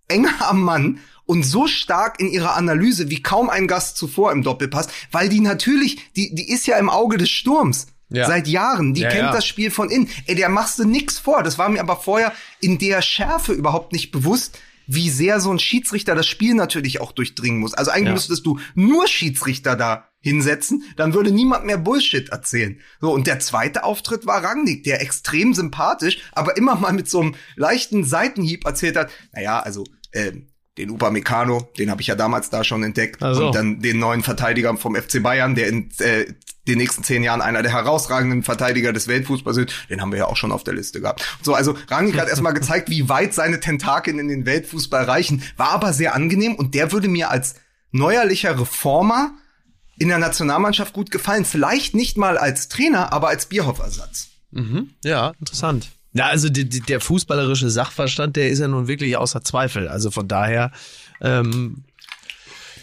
enger am Mann und so stark in ihrer Analyse wie kaum ein Gast zuvor im Doppelpass, weil die natürlich, die, die ist ja im Auge des Sturms. Ja. Seit Jahren. Die Ja, kennt ja. das Spiel von innen. Ey, der machst du nix vor. Das war mir aber vorher in der Schärfe überhaupt nicht bewusst, wie sehr so ein Schiedsrichter das Spiel natürlich auch durchdringen muss. Also eigentlich müsstest du nur Schiedsrichter da hinsetzen, dann würde niemand mehr Bullshit erzählen. So, und der zweite Auftritt war Rangnick, der extrem sympathisch, aber immer mal mit so einem leichten Seitenhieb erzählt hat, naja, also, ähm, den Upamecano, den habe ich ja damals da schon entdeckt. Ach so. Und dann den neuen Verteidiger vom FC Bayern, der in äh, den nächsten zehn Jahren einer der herausragenden Verteidiger des Weltfußballs ist. Den haben wir ja auch schon auf der Liste gehabt. So, also Rangnick hat erstmal gezeigt, wie weit seine Tentakeln in den Weltfußball reichen. War aber sehr angenehm und der würde mir als neuerlicher Reformer in der Nationalmannschaft gut gefallen. Vielleicht nicht mal als Trainer, aber als Bierhoff-Ersatz. Ja, interessant. Ja, also die, die, der fußballerische Sachverstand, der ist ja nun wirklich außer Zweifel. Also von daher, ähm,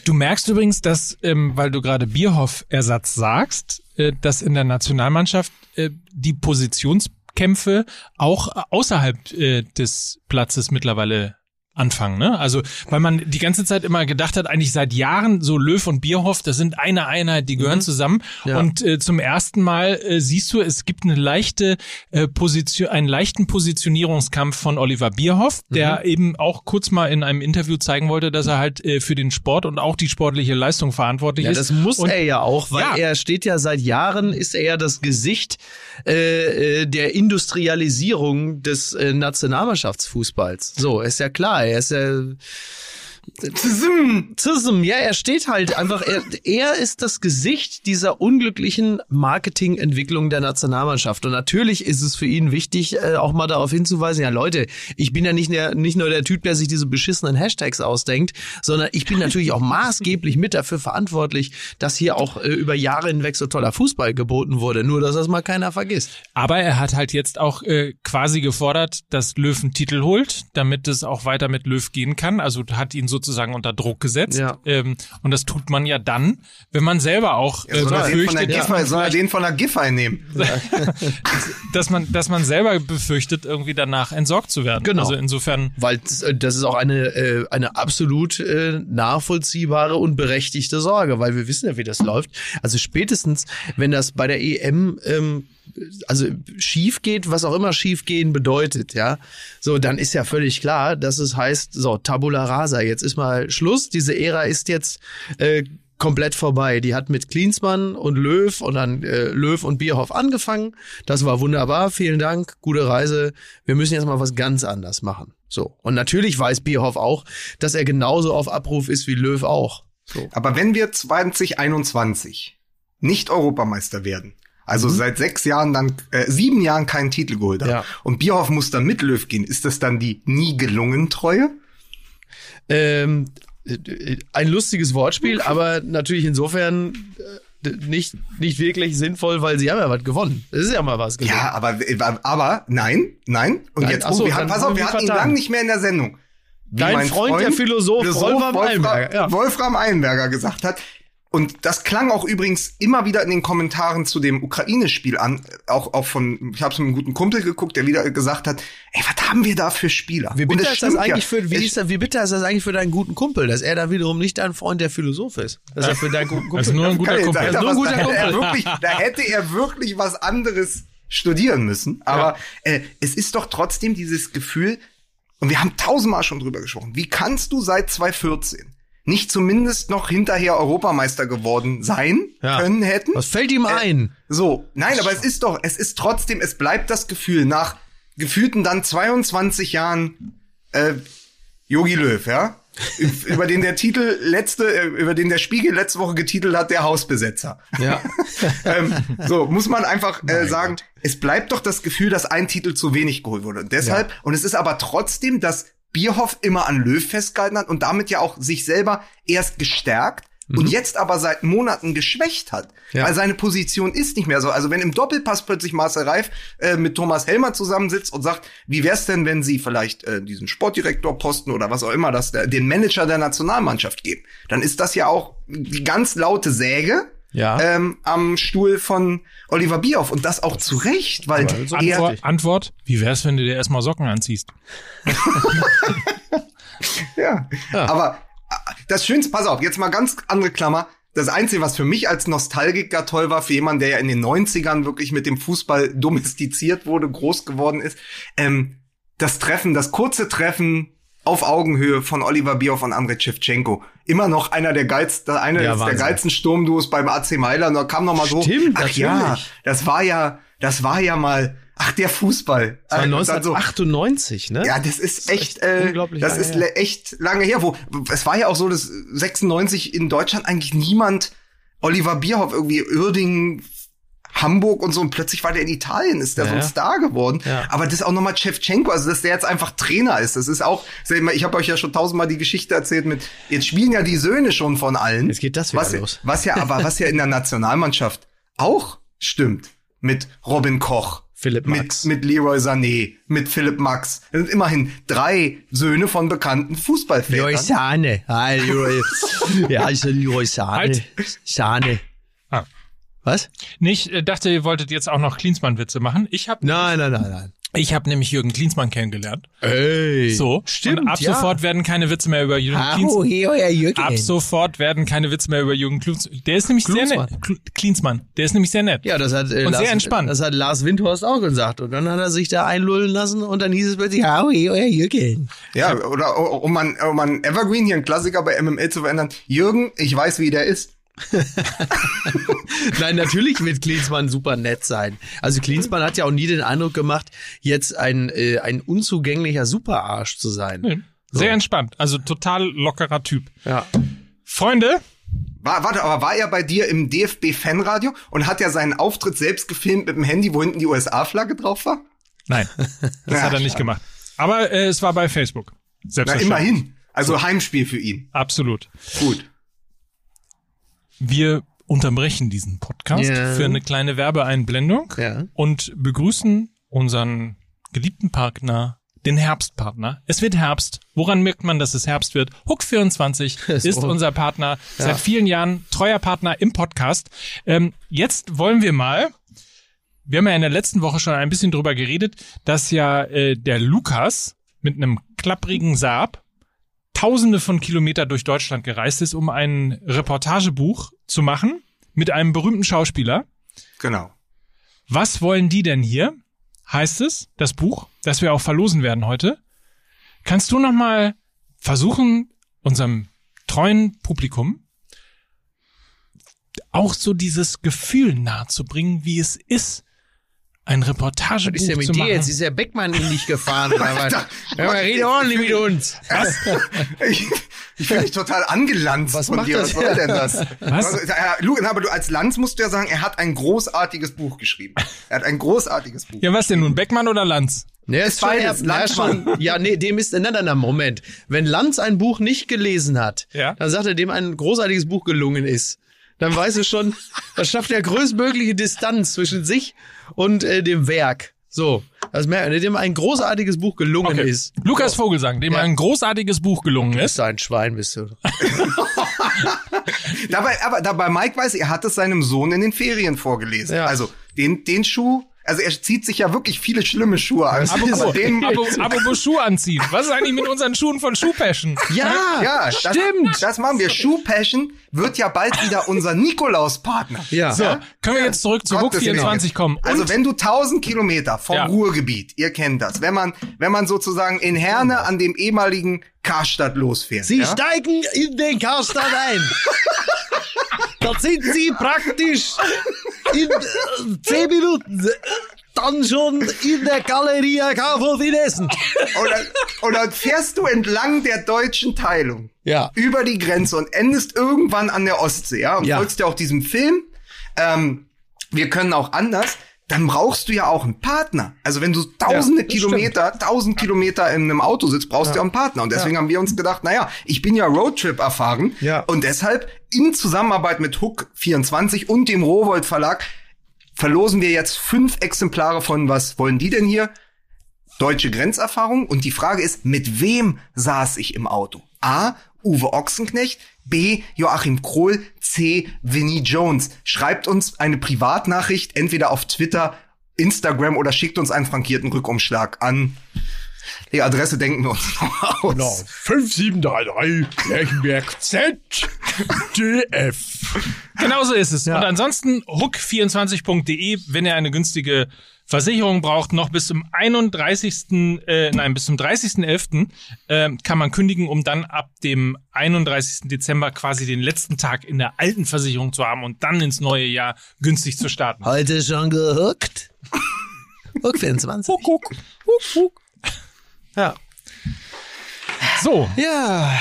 Du merkst übrigens, dass, ähm, weil du gerade Bierhoff-Ersatz sagst, äh, dass in der Nationalmannschaft äh, die Positionskämpfe auch außerhalb äh, des Platzes mittlerweile anfangen, ne? Also, weil man die ganze Zeit immer gedacht hat, eigentlich seit Jahren so Löw und Bierhoff, das sind eine Einheit, die gehören zusammen. Ja. Und äh, zum ersten Mal äh, siehst du, es gibt eine leichte äh, Position, einen leichten Positionierungskampf von Oliver Bierhoff, der eben auch kurz mal in einem Interview zeigen wollte, dass er halt äh, für den Sport und auch die sportliche Leistung verantwortlich Ja, ist. das muss und, er ja auch, weil Ja. er steht ja seit Jahren, ist er ja das Gesicht äh, äh, der Industrialisierung des äh, Nationalmannschaftsfußballs. So, ist ja klar, jeg Zim. Zism, ja, er steht halt einfach, er, er ist das Gesicht dieser unglücklichen Marketingentwicklung der Nationalmannschaft. Und natürlich ist es für ihn wichtig, äh, auch mal darauf hinzuweisen, ja Leute, ich bin ja nicht, der, nicht nur der Typ, der sich diese beschissenen Hashtags ausdenkt, sondern ich bin natürlich auch maßgeblich mit dafür verantwortlich, dass hier auch äh, über Jahre hinweg so toller Fußball geboten wurde. Nur, dass das mal keiner vergisst. Aber er hat halt jetzt auch äh, quasi gefordert, dass Löw einen Titel holt, damit es auch weiter mit Löw gehen kann. Also hat ihn sozusagen unter Druck gesetzt. Ja. Ähm, und das tut man ja dann, wenn man selber auch äh, Soll er, den von der befürchtet, dass Giffey, den von der Giffey nehmen? dass man, dass man selber befürchtet, irgendwie danach entsorgt zu werden. Genau. Also insofern Weil das, äh, das ist auch eine, äh, eine absolut äh, nachvollziehbare und berechtigte Sorge, weil wir wissen ja, wie das läuft. Also spätestens, wenn das bei der EM ähm, also schief geht, was auch immer schief gehen bedeutet, ja, so, dann ist ja völlig klar, dass es heißt, so, Tabula Rasa, jetzt ist mal Schluss, diese Ära ist jetzt äh, komplett vorbei. Die hat mit Klinsmann und Löw und dann äh, Löw und Bierhoff angefangen. Das war wunderbar, vielen Dank, gute Reise. Wir müssen jetzt mal was ganz anders machen. So. Und natürlich weiß Bierhoff auch, dass er genauso auf Abruf ist wie Löw auch. So. Aber wenn wir 2021 nicht Europameister werden, also seit sechs Jahren dann, äh, sieben Jahren keinen Titel geholt haben, Ja. und Bierhoff muss dann mit Löw gehen, ist das dann die nie gelungen Treue? Ähm, äh, ein lustiges Wortspiel, aber natürlich insofern äh, nicht, nicht wirklich sinnvoll, weil sie haben ja was gewonnen. Das ist ja mal was gewonnen. Ja, aber, aber nein, nein. Und Nein, jetzt, oh, so, wir hatten, pass auf, wir hatten ihn lang nicht mehr in der Sendung. Wie Dein mein Freund, der Philosoph Wolfram Eilenberger, ja. Wolfram Eilenberger gesagt hat. Und das klang auch übrigens immer wieder in den Kommentaren zu dem Ukraine-Spiel an, auch, auch von, ich habe es mit einem guten Kumpel geguckt, der wieder gesagt hat, ey, was haben wir da für Spieler? Wie bitter, ist das eigentlich ja. für, wie, ist das, wie bitter ist das eigentlich für deinen guten Kumpel, dass er da wiederum nicht dein Freund der Philosoph ist? Dass er für deinen guten Kumpel Also nur ein guter Kumpel. Da, Also ein er was- guter da, hätte er Kumpel. wirklich, da hätte er wirklich was anderes studieren müssen. Aber äh, es ist doch trotzdem dieses Gefühl, und wir haben tausendmal schon drüber gesprochen, wie kannst du seit 2014 nicht zumindest noch hinterher Europameister geworden sein Ja. können hätten? Was fällt ihm ein? So, nein, aber es ist doch, es ist trotzdem, es bleibt das Gefühl nach gefühlten dann 22 Jahren äh, Yogi Löw, ja, über den der Titel letzte, äh, über den der Spiegel letzte Woche getitelt hat, der Hausbesetzer. Ja. ähm, so muss man einfach äh, sagen, es bleibt doch das Gefühl, dass ein Titel zu wenig geholt wurde. Und deshalb, und es ist aber trotzdem, dass Bierhoff immer an Löw festgehalten hat und damit ja auch sich selber erst gestärkt und jetzt aber seit Monaten geschwächt hat. Ja. Weil seine Position ist nicht mehr so. Also wenn im Doppelpass plötzlich Marcel Reif äh, mit Thomas Helmer zusammensitzt und sagt, wie wär's denn, wenn sie vielleicht äh, diesen Sportdirektorposten oder was auch immer das, der, den Manager der Nationalmannschaft geben, dann ist das ja auch die ganz laute Säge Ja. ähm, am Stuhl von Oliver Bierhoff und das auch zu Recht, weil so er, Antwort, Antwort, wie wär's, wenn du dir erstmal Socken anziehst? ja. aber äh, das Schönste, pass auf, jetzt mal ganz andere Klammer. Das Einzige, was für mich als Nostalgiker toll war, für jemanden, der ja in den 90ern wirklich mit dem Fußball domestiziert wurde, groß geworden ist, ähm, das Treffen, das kurze Treffen auf Augenhöhe von Oliver Bierhoff und Andrei Shevchenko. Immer noch einer der geilsten, einer Ja, der geilsten Sturmduos beim AC Mailand. Da kam noch mal so, Stimmt, ach ja, natürlich. das war ja, das war ja mal, ach der Fußball. Das war Äh, und dann so, 1998, ne? ja, das ist echt, echt äh, unglaublich das lange ist her. echt lange her. Wo es war ja auch so, dass 96 in Deutschland eigentlich niemand Oliver Bierhoff irgendwie Uerdingen, Hamburg und so und plötzlich war der in Italien, ist der Ja, so ein. Star geworden. Ja. Aber das ist auch nochmal Shevchenko, also dass der jetzt einfach Trainer ist. Das ist auch, ich mal, ich habe euch ja schon tausendmal die Geschichte erzählt mit, jetzt spielen ja die Söhne schon von allen. Jetzt geht das wieder was, los. Was ja, aber was ja in der Nationalmannschaft auch stimmt. Mit Robin Koch. Philipp mit, Max. Mit Leroy Sané, mit Philipp Max. Das sind immerhin drei Söhne von bekannten Fußballvätern. Leroy Sahne. Ah, Leroy. ja, also Leroy Sahne. Halt. Sahne. Ah. Was? Nee, ich äh, dachte, ihr wolltet jetzt auch noch Klinsmann-Witze machen. Ich habe Nein, nein, nein, nein. Ich habe nämlich Jürgen Klinsmann kennengelernt. Ey. So. Stimmt, Und ab ja. sofort werden keine Witze mehr über Jürgen Hallo, Klinsmann. hier euer Jürgen. Ab sofort werden keine Witze mehr über Jürgen Klinsmann. Der ist nämlich sehr Klinsmann. nett. Kl- Klinsmann. Der ist nämlich sehr nett. Ja, das hat, äh, Und Lars, sehr entspannt. Das hat Lars Windhorst auch gesagt. Und dann hat er sich da einlullen lassen und dann hieß es plötzlich, Hallo, hier euer Jürgen. Ja, oder um man, um man Evergreen hier einen Klassiker bei MML zu verändern. Jürgen, ich weiß, wie der ist. Nein, natürlich wird Klinsmann super nett sein. Also Klinsmann hat ja auch nie den Eindruck gemacht, jetzt ein, äh, ein unzugänglicher Superarsch zu sein. Sehr entspannt. Also total lockerer Typ. Ja. Freunde, War, warte, aber war er bei dir im DFB-Fanradio und hat ja seinen Auftritt selbst gefilmt mit dem Handy, wo hinten die USA-Flagge drauf war? nein, das Ja, hat er nicht schade. gemacht. Aber äh, es war bei Facebook. Na, Selbstverständlich. immerhin. Also Heimspiel für ihn. Absolut. Gut. Wir unterbrechen diesen Podcast Ja. für eine kleine Werbeeinblendung Ja. und begrüßen unseren geliebten Partner, den Herbstpartner. Es wird Herbst. Woran merkt man, dass es Herbst wird? Hook24 Ist unser Partner, seit vielen Jahren treuer Partner im Podcast. Ähm, jetzt wollen wir mal, wir haben ja in der letzten Woche schon ein bisschen drüber geredet, dass ja äh, der Lukas mit einem klapprigen Saab tausende von Kilometer durch Deutschland gereist ist, um ein Reportagebuch zu machen mit einem berühmten Schauspieler. Genau. Was wollen die denn hier? Heißt es, das Buch, das wir auch verlosen werden heute. Kannst du noch mal versuchen, unserem treuen Publikum auch so dieses Gefühl nahezubringen, wie es ist, ein Reportagebuch Was ist denn mit zu dir machen? jetzt? Ist der Beckmann in dich gefahren oder was? Ja, aber rede ordentlich mit uns. Ich, ich fühle mich total angelanzt Was von dir. das? Was soll denn das? Was? Also, ja, Lu, aber du als Lanz musst du ja sagen, er hat ein großartiges Buch geschrieben. Er hat ein großartiges Buch. Ja, was denn nun, Beckmann oder Lanz? Nee, ist schon, beides. ja, Lanz schon, ja, nee, dem ist, nein, nein, nein, Moment. Wenn Lanz ein Buch nicht gelesen hat, Ja. dann sagt er, dem ein großartiges Buch gelungen ist. Dann weiß er schon, das schafft er größtmögliche Distanz zwischen sich und äh, dem Werk. So, das merkt er, dem ein großartiges Buch gelungen Okay. ist. Lukas Vogelsang, dem Ja. ein großartiges Buch gelungen ist. Bist du ein Schwein, bist du. Dabei, aber dabei Mike weiß, er hat es seinem Sohn in den Ferien vorgelesen. Ja. Also den, den Schuh, also er zieht sich ja wirklich viele schlimme Schuhe an. Aber den, Abo, Abo Schuh anziehen. Was ist eigentlich mit unseren Schuhen von Schuhpassion? Ja, ja, das, stimmt. Das machen wir. Schuh Passion wird ja bald wieder unser Nikolaus-Partner. Ja. So, können wir jetzt zurück zu Book Gottes 24 Willen. kommen? Also Und wenn du 1000 Kilometer vom Ja. Ruhrgebiet, ihr kennt das, wenn man, wenn man sozusagen in Herne an dem ehemaligen Karstadt losfährt. Sie ja? steigen in den Karstadt ein. da sind Sie praktisch in äh, zehn Minuten äh, dann schon in der Galeria KV Essen. Und dann, und dann fährst du entlang der deutschen Teilung. Ja. Über die Grenze und endest irgendwann an der Ostsee, ja. Und Ja. folgst ja auch diesem Film. Ähm, wir können auch anders. Dann brauchst du ja auch einen Partner. Also wenn du tausende das Kilometer, tausend Kilometer in einem Auto sitzt, brauchst du ja einen Partner. Und deswegen haben wir uns gedacht, naja, ich bin ja Roadtrip erfahren. Ja. Und deshalb in Zusammenarbeit mit Hook 24 und dem Rowold Verlag verlosen wir jetzt fünf Exemplare von was wollen die denn hier? Deutsche Grenzerfahrung. Und die Frage ist, mit wem saß ich im Auto? A. Uwe Ochsenknecht. B. Joachim Krohl. C. Vinnie Jones. Schreibt uns eine Privatnachricht, entweder auf Twitter, Instagram oder schickt uns einen frankierten Rückumschlag an. Die Adresse denken wir uns noch aus. Genau. 5733 Lerchenberg Z DF. Genauso ist es. Und ansonsten hook24.de, wenn ihr eine günstige Versicherung braucht, noch bis zum 31. Äh, nein, bis zum 30.11. Äh, kann man kündigen, um dann ab dem 31. Dezember quasi den letzten Tag in der alten Versicherung zu haben und dann ins neue Jahr günstig zu starten. Heute schon gehuckt. Hook 24. Huck, huck, huck, huck. Ja. So, Ja,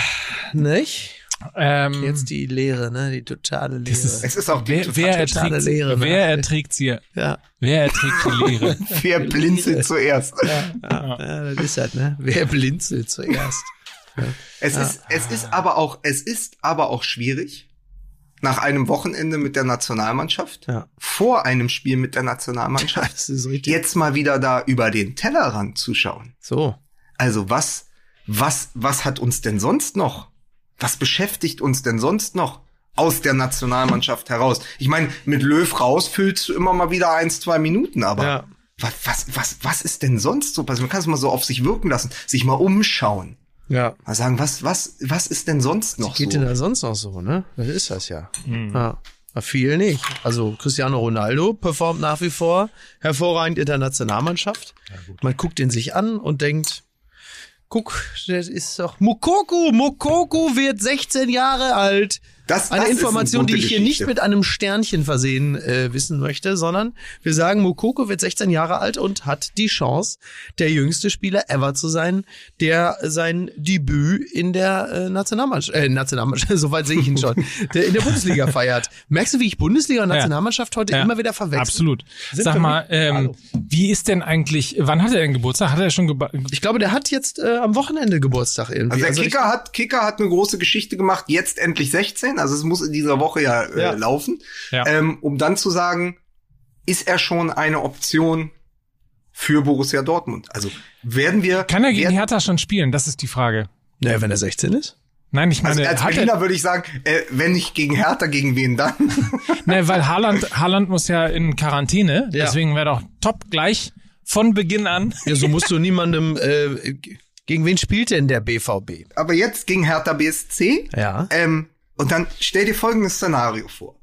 nicht? ähm, Jetzt die Lehre, ne? Die totale Lehre. ist- Es ist auch die wer, wer, totale erträgt, Leere, ne? wer erträgt sie? ja. Wer erträgt die Lehre? Wer blinzelt zuerst? ja, das ist halt, ne? Wer blinzelt zuerst? Es ist, es ist aber auch, es ist aber auch schwierig, nach einem Wochenende mit der Nationalmannschaft, Ja. vor einem Spiel mit der Nationalmannschaft, jetzt mal wieder da über den Tellerrand zu schauen. So. Also was, was, was hat uns denn sonst noch? Was beschäftigt uns denn sonst noch aus der Nationalmannschaft heraus? Ich meine, mit Löw raus füllst du immer mal wieder eins, zwei Minuten, aber Ja. was, was, was, was ist denn sonst so passiert? Man kann es mal so auf sich wirken lassen, sich mal umschauen. Ja. Mal sagen, was, was, was ist denn sonst noch Was geht so? denn da sonst noch so, ne? Das ist das ja. ja. Na, Viel nicht. Also Cristiano Ronaldo performt nach wie vor hervorragend in der Nationalmannschaft. Man guckt ihn sich an und denkt, guck, das ist doch Mukoko. Mukoko wird 16 Jahre alt. Das- eine das ist eine Information, die ich hier nicht Geschichte. mit einem Sternchen versehen äh, wissen möchte, sondern wir sagen, Mukoko wird 16 Jahre alt und hat die Chance, der jüngste Spieler ever zu sein, der sein Debüt in der äh, Nationalmannschaft, äh, Nationalmannschaft, soweit sehe ich ihn schon, der in der Bundesliga feiert. Merkst du, wie ich Bundesliga und Nationalmannschaft heute Ja. immer wieder verwechsel? Absolut. Sind Sag mal, ähm, Hallo. wie ist denn eigentlich, wann hat er denn Geburtstag? Hat er schon Geburtstag? Ich glaube, der hat jetzt äh, am Wochenende Geburtstag irgendwie. Also der ich- Kicker hat, Kicker hat eine große Geschichte gemacht, jetzt endlich 16, also es muss in dieser Woche ja, äh, Ja. laufen, Ja. ähm, um dann zu sagen, ist er schon eine Option für Borussia Dortmund? Also werden wir... Kann er gegen werden, Hertha schon spielen? Das ist die Frage. Naja, wenn er 16 ist. Nein, ich meine, also als Berliner er, würde ich sagen, äh, wenn nicht gegen Hertha, gegen wen dann? ne, weil Haaland, Haaland muss ja in Quarantäne, Ja. deswegen wäre doch top gleich von Beginn an. Ja, so musst du niemandem. Äh, gegen wen spielt denn der BVB? Aber jetzt gegen Hertha BSC. Ja. Ähm, und dann stell dir folgendes Szenario vor.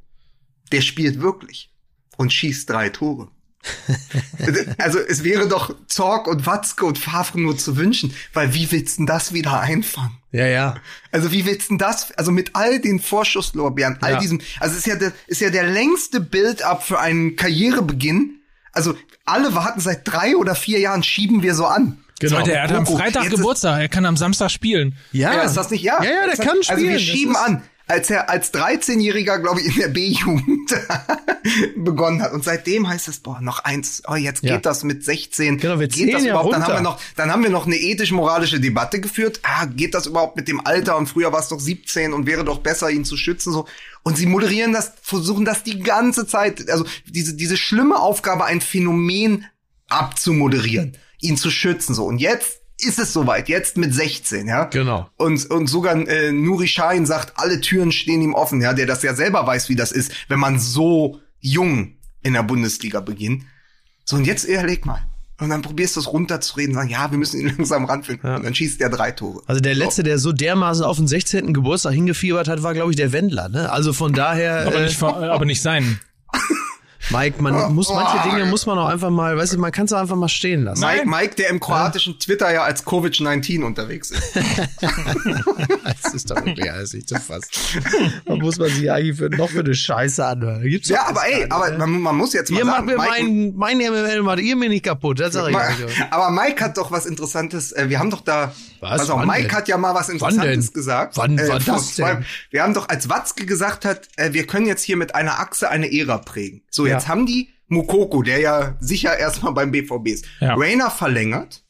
Der spielt wirklich und schießt drei Tore. also es wäre doch Zorg und Watzke und Favre nur zu wünschen, weil wie willst du denn das wieder einfangen? Ja, ja. Also wie willst du denn das, also mit all den Vorschusslorbeeren, all Ja. diesem, also es ist ja der, ist ja der längste Build-up für einen Karrierebeginn. Also alle warten seit drei oder vier Jahren, schieben wir so an. Genau. Leute, er hat am Freitag jetzt Geburtstag, er kann am Samstag spielen. Ja, Ja, ist das nicht? Ja. Ja, ja, der Das- kann Also spielen. wir Das schieben an, als er als 13-Jähriger, glaube ich, in der B-Jugend begonnen hat. Und seitdem heißt es, boah, noch eins, oh, jetzt geht Ja. das mit 16. Genau, wir geht das überhaupt? Dann haben runter. wir noch, dann haben wir noch eine ethisch-moralische Debatte geführt. Ah, geht das überhaupt mit dem Alter? Und früher war es doch 17 und wäre doch besser, ihn zu schützen, so. Und sie moderieren das, versuchen das die ganze Zeit, also diese, diese schlimme Aufgabe, ein Phänomen abzumoderieren, ihn zu schützen, so. Und jetzt ist es soweit, jetzt mit 16, ja. Genau. Und, und sogar äh, Nuri Sahin sagt, alle Türen stehen ihm offen, ja, der das ja selber weiß, wie das ist, wenn man so jung in der Bundesliga beginnt. So, und jetzt überleg mal. Und dann probierst du es runterzureden, sagen, ja, wir müssen ihn langsam ranführen. Und dann schießt er drei Tore. Also der letzte, der so dermaßen auf den 16. Geburtstag hingefiebert hat, war, glaube ich, der Wendler. Ne? Also von daher, Aber äh, nicht, aber nicht sein. Mike, man muss manche Dinge muss man auch einfach mal, weißt du, man kann es auch einfach mal stehen lassen. Mike, Mike, der im kroatischen Twitter ja als Covid-19 unterwegs ist. Das ist doch wirklich alles nicht zu fassen. Da muss man sich eigentlich für, noch für eine Scheiße anhören. Gibt's ja, aber ey, aber ne? man, man muss jetzt mal Ihr macht sagen, mir Mike, mein, mein MML macht ihr mir nicht kaputt, das sag ich Ma- aber Mike hat doch was Interessantes. Äh, wir haben doch da. Was? Pass auf, Mike denn? hat ja mal was Interessantes gesagt. Wann Äh, war das denn? Wir haben doch, als Watzke gesagt hat, äh, wir können jetzt hier mit einer Achse eine Ära prägen. So, Ja. Jetzt haben die Mukoko, der ja sicher erstmal beim BVB ist. Ja. Rainer verlängert.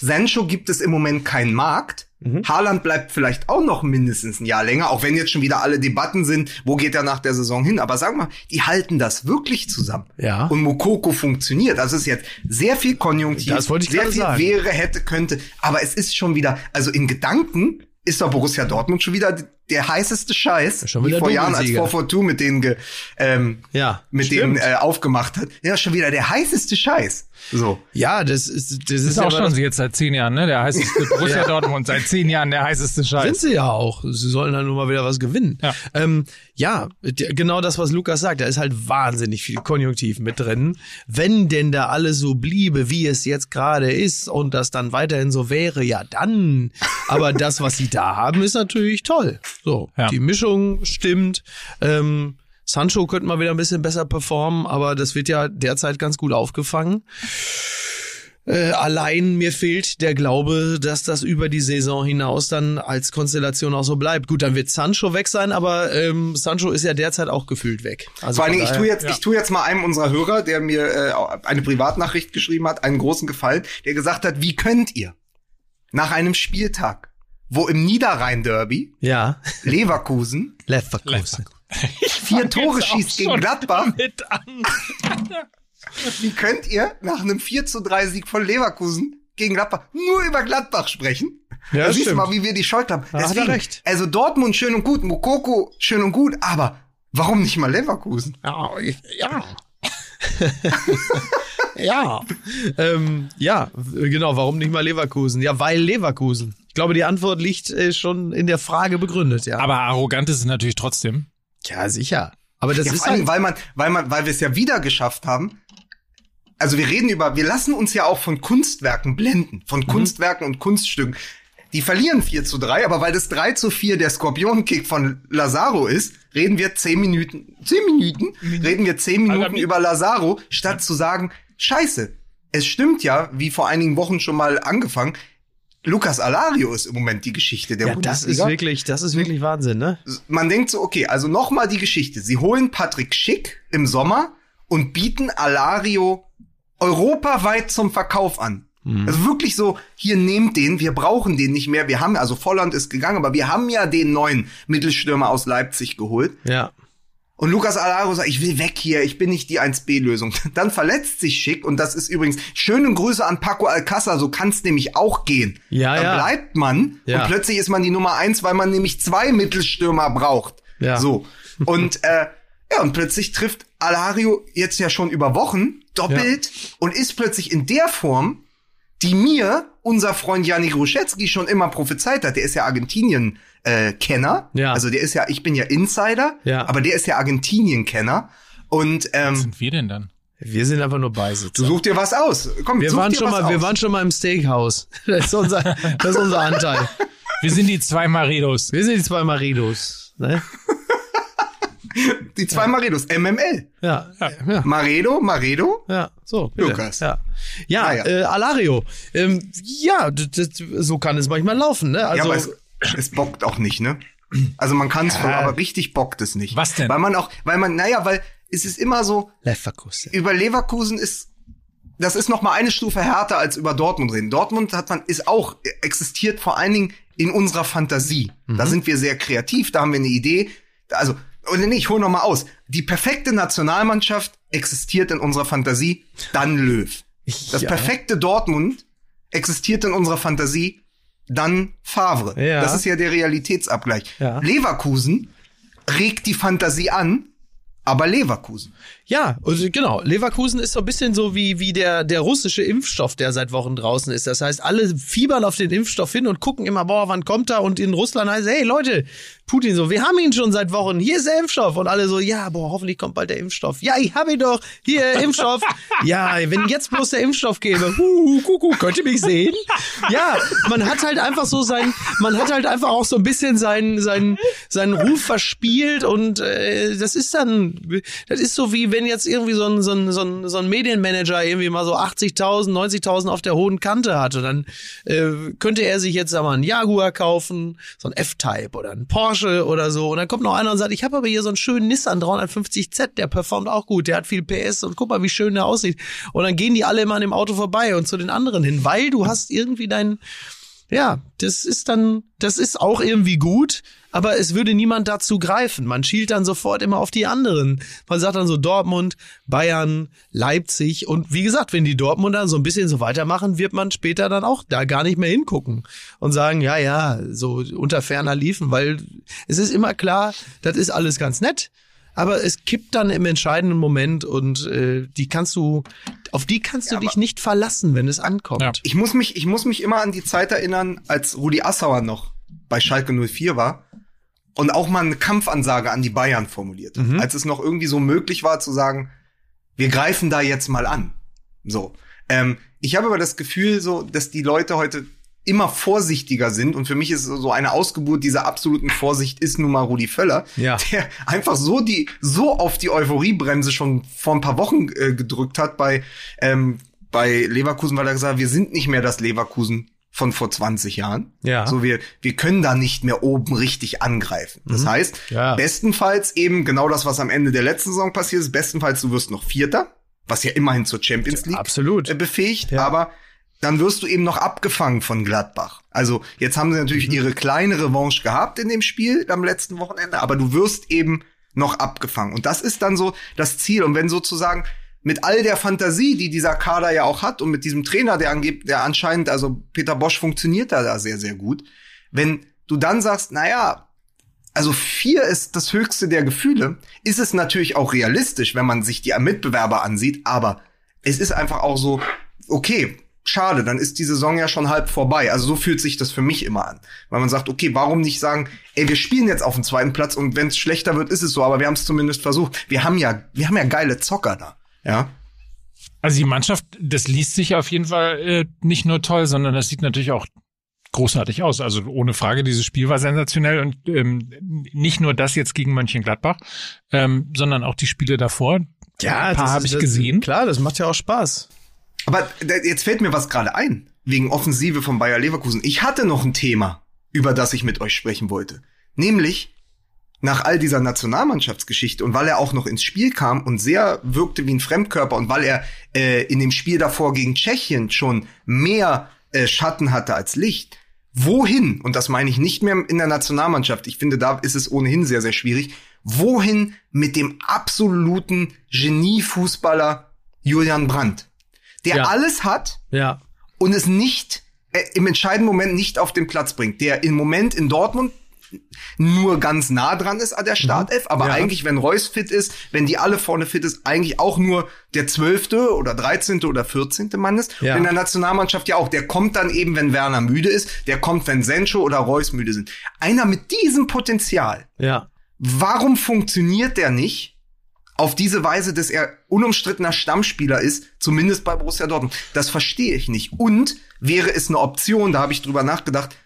Sancho gibt es im Moment keinen Markt. Mhm. Haaland bleibt vielleicht auch noch mindestens ein Jahr länger, auch wenn jetzt schon wieder alle Debatten sind, wo geht er nach der Saison hin. Aber sag mal, die halten das wirklich zusammen. Ja. Und Mokoko funktioniert. Also es ist jetzt sehr viel Konjunktiv, Das wollte ich sehr viel sagen. wäre, hätte, könnte. Aber es ist schon wieder, also in Gedanken ist doch Borussia Dortmund schon wieder der heißeste Scheiß, Schon wieder wie vor Jahren als Doublesieger. 442 mit denen ge, ähm, Ja, mit stimmt. denen äh, aufgemacht hat. Ja, schon wieder der heißeste Scheiß. So. Ja, das ist, das ist, Das ist auch schon das- jetzt seit zehn Jahren, ne? Der heißeste Borussia Dortmund seit zehn Jahren der heißeste Sind Scheiß. sie ja auch. Sie sollen dann nur mal wieder was gewinnen. Ja. ähm, ja genau das, was Lukas sagt. Da ist halt wahnsinnig viel Konjunktiv mit drin. Wenn denn da alles so bliebe, wie es jetzt gerade ist und das dann weiterhin so wäre, ja dann. Aber das, was sie da haben, ist natürlich toll. So, Ja. die Mischung stimmt. Ähm, Sancho könnte mal wieder ein bisschen besser performen, aber das wird ja derzeit ganz gut aufgefangen. Äh, allein mir fehlt der Glaube, dass das über die Saison hinaus dann als Konstellation auch so bleibt. Gut, dann wird Sancho weg sein, aber ähm, Sancho ist ja derzeit auch gefühlt weg. Also Vor allen Dingen, ich tue jetzt, ja. ich tue jetzt mal einem unserer Hörer, der mir äh, eine Privatnachricht geschrieben hat, einen großen Gefallen, der gesagt hat, wie könnt ihr nach einem Spieltag, wo im Niederrhein-Derby Ja, Leverkusen Leverkusen. vier Tore schießt gegen Gladbach, wie könnt ihr nach einem 4 zu 3 Sieg von Leverkusen gegen Gladbach nur über Gladbach sprechen? Ja, da siehst du mal, wie wir die Schuld haben. Da hat er Deswegen, recht. Also Dortmund schön und gut, Mukoko schön und gut, aber warum nicht mal Leverkusen? Ja, ja. ja. Ähm, ja, genau. Warum nicht mal Leverkusen? Ja, weil Leverkusen. Ich glaube, die Antwort liegt äh, schon in der Frage begründet, ja. Aber arrogant ist es natürlich trotzdem. ja, sicher. Aber das Ja, ist vor allem, halt, weil man, weil man, weil wir es ja wieder geschafft haben. Also wir reden über, wir lassen uns ja auch von Kunstwerken blenden, von Kunstwerken und Kunststücken. Die verlieren 4 zu 3, aber weil das 3 zu 4 der Skorpionkick von Lazaro ist, reden wir 10 Minuten, 10 Minuten, reden wir 10 Minuten über Lazaro, statt zu sagen, scheiße, es stimmt ja, wie vor einigen Wochen schon mal angefangen, Lukas Alario ist im Moment die Geschichte der ja, das ist Bundesliga wirklich, das ist wirklich Wahnsinn, ne? man denkt so, okay, also nochmal die Geschichte. Sie holen Patrick Schick im Sommer und bieten Alario europaweit zum Verkauf an. Also wirklich so, hier nehmt den, wir brauchen den nicht mehr. Wir haben, also Volland ist gegangen, aber wir haben ja den neuen Mittelstürmer aus Leipzig geholt. Ja. Und Lukas Alario sagt, ich will weg hier, ich bin nicht die 1B-Lösung. Dann verletzt sich Schick und das ist übrigens, schöne Grüße an Paco Alcázar, so kann's nämlich auch gehen. Ja, Dann ja. bleibt man Ja. und plötzlich ist man die Nummer eins, weil man nämlich zwei Mittelstürmer braucht. Ja. So. Und, äh, ja, und plötzlich trifft Alario jetzt ja schon über Wochen doppelt und ist plötzlich in der Form, die mir unser Freund Janik Ruschetzky schon immer prophezeit hat. Der ist ja Argentinien äh, Kenner. Ja. Also der ist ja, ich bin ja Insider, Ja. aber der ist ja Argentinien Kenner. Und Was ähm, sind wir denn dann? Wir sind einfach nur Beisitzer. du such dir was aus. Komm, Wir such waren dir schon was mal, wir aus. waren schon mal im Steakhouse. Das ist unser, das ist unser Anteil. Wir sind die zwei Maridos. Wir sind die zwei Maridos. Ne? die zwei Maredos, MML. Ja, ja, Maredo, Maredo. ja, so. Bitte. Lukas. Ja, ja, Ah, ja. Äh, Alario. Ähm, ja, so kann es manchmal laufen. Ne? Also, ja, aber es, es bockt auch nicht, ne? Also man kann es voll, aber richtig bockt es nicht. Was denn? Weil man auch, weil man, naja, weil es ist immer so, Leverkusen. über Leverkusen ist, das ist noch mal eine Stufe härter als über Dortmund reden. Dortmund hat man, ist auch, existiert vor allen Dingen in unserer Fantasie. Da sind wir sehr kreativ, da haben wir eine Idee. Also, oder nee, ich hole noch mal aus. Die perfekte Nationalmannschaft existiert in unserer Fantasie, dann Löw. Das Ja. perfekte Dortmund existiert in unserer Fantasie, dann Favre. Ja. Das ist ja der Realitätsabgleich. Ja. Leverkusen regt die Fantasie an, aber Leverkusen. Ja, also genau. Leverkusen ist so ein bisschen so wie, wie der, der russische Impfstoff, der seit Wochen draußen ist. Das heißt, alle fiebern auf den Impfstoff hin und gucken immer, boah, wann kommt er? Und in Russland heißt es, hey Leute, Putin so, wir haben ihn schon seit Wochen, hier ist der Impfstoff. Und alle so, ja, boah, hoffentlich kommt bald der Impfstoff. Ja, ich hab ihn doch, hier, Impfstoff. ja, wenn jetzt bloß der Impfstoff käme, huhu, kuckuck, könnt ihr mich sehen? Ja, man hat halt einfach so sein, man hat halt einfach auch so ein bisschen seinen, seinen, seinen Ruf verspielt und äh, das ist dann, das ist so wie wenn jetzt irgendwie so ein, so ein, so ein, so ein Medienmanager irgendwie mal so 80.000, 90.000 auf der hohen Kante hatte, dann äh, könnte er sich jetzt aber einen Jaguar kaufen, so ein F-Type oder ein Porsche oder so. Und dann kommt noch einer und sagt, ich habe aber hier so einen schönen Nissan 350Z, der performt auch gut, der hat viel PS und guck mal, wie schön der aussieht. Und dann gehen die alle immer an dem Auto vorbei und zu den anderen hin, weil du hast irgendwie dein ja, das ist dann, das ist auch irgendwie gut, aber es würde niemand dazu greifen. Man schielt dann sofort immer auf die anderen. Man sagt dann so Dortmund, Bayern, Leipzig und wie gesagt, wenn die Dortmunder so ein bisschen so weitermachen, wird man später dann auch da gar nicht mehr hingucken und sagen, ja, ja, so unter ferner liefen, weil es ist immer klar, das ist alles ganz nett. Aber es kippt dann im entscheidenden Moment und äh, die kannst du, auf die kannst du dich nicht verlassen, wenn es ankommt. Ja. Ich muss mich, ich muss mich immer an die Zeit erinnern, als Rudi Assauer noch bei Schalke 04 war und auch mal eine Kampfansage an die Bayern formuliert hat. Als es noch irgendwie so möglich war zu sagen, wir greifen da jetzt mal an. So. Ähm, ich habe aber das Gefühl, so, dass die Leute heute immer vorsichtiger sind und für mich ist so eine Ausgeburt dieser absoluten Vorsicht ist nun mal Rudi Völler, Ja. der einfach so die so auf die Euphoriebremse schon vor ein paar Wochen äh, gedrückt hat bei ähm, bei Leverkusen, weil er gesagt hat, wir sind nicht mehr das Leverkusen von vor 20 Jahren. Ja. So wir wir können da nicht mehr oben richtig angreifen. Das heißt, Mhm. Ja. bestenfalls eben genau das, was am Ende der letzten Saison passiert ist, bestenfalls du wirst noch Vierter, was ja immerhin zur Champions League Absolut. äh, befähigt, Ja. aber dann wirst du eben noch abgefangen von Gladbach. Also jetzt haben sie natürlich Mhm. ihre kleine Revanche gehabt in dem Spiel am letzten Wochenende, aber du wirst eben noch abgefangen. Und das ist dann so das Ziel. Und wenn sozusagen mit all der Fantasie, die dieser Kader ja auch hat und mit diesem Trainer, der angebt, der anscheinend, also Peter Bosch funktioniert da, da sehr, sehr gut. Wenn du dann sagst, na ja, also vier ist das höchste der Gefühle, ist es natürlich auch realistisch, wenn man sich die Mitbewerber ansieht, aber es ist einfach auch so, okay, schade, dann ist die Saison ja schon halb vorbei. Also so fühlt sich das für mich immer an. Weil man sagt, okay, warum nicht sagen, ey, wir spielen jetzt auf dem zweiten Platz und wenn es schlechter wird, ist es so, aber wir haben es zumindest versucht. Wir haben ja, wir haben ja geile Zocker da. Ja. Also die Mannschaft, das liest sich auf jeden Fall äh, nicht nur toll, sondern das sieht natürlich auch großartig aus. Also ohne Frage, dieses Spiel war sensationell und ähm, nicht nur das jetzt gegen Mönchengladbach, ähm, sondern auch die Spiele davor. Ein paar habe ich das, gesehen. Klar, das macht ja auch Spaß. Aber jetzt fällt mir was gerade ein, wegen Offensive von Bayer Leverkusen. Ich hatte noch ein Thema, über das ich mit euch sprechen wollte. Nämlich, nach all dieser Nationalmannschaftsgeschichte und weil er auch noch ins Spiel kam und sehr wirkte wie ein Fremdkörper und weil er äh, in dem Spiel davor gegen Tschechien schon mehr äh, Schatten hatte als Licht, wohin, und das meine ich nicht mehr in der Nationalmannschaft, ich finde, da ist es ohnehin sehr, sehr schwierig, wohin mit dem absoluten Geniefußballer Julian Brandt, der Ja. alles hat Ja. und es nicht äh, im entscheidenden Moment nicht auf den Platz bringt, der im Moment in Dortmund nur ganz nah dran ist an der Startelf, aber Ja. eigentlich, wenn Reus fit ist, wenn die alle vorne fit ist, eigentlich auch nur der zwölfte oder dreizehnte oder vierzehnte Mann ist. Ja. Und in der Nationalmannschaft ja auch. Der kommt dann eben, wenn Werner müde ist, der kommt, wenn Sencho oder Reus müde sind. Einer mit diesem Potenzial, Ja. warum funktioniert der nicht auf diese Weise, dass er unumstrittener Stammspieler ist, zumindest bei Borussia Dortmund? Das verstehe ich nicht. Und wäre es eine Option, da habe ich drüber nachgedacht,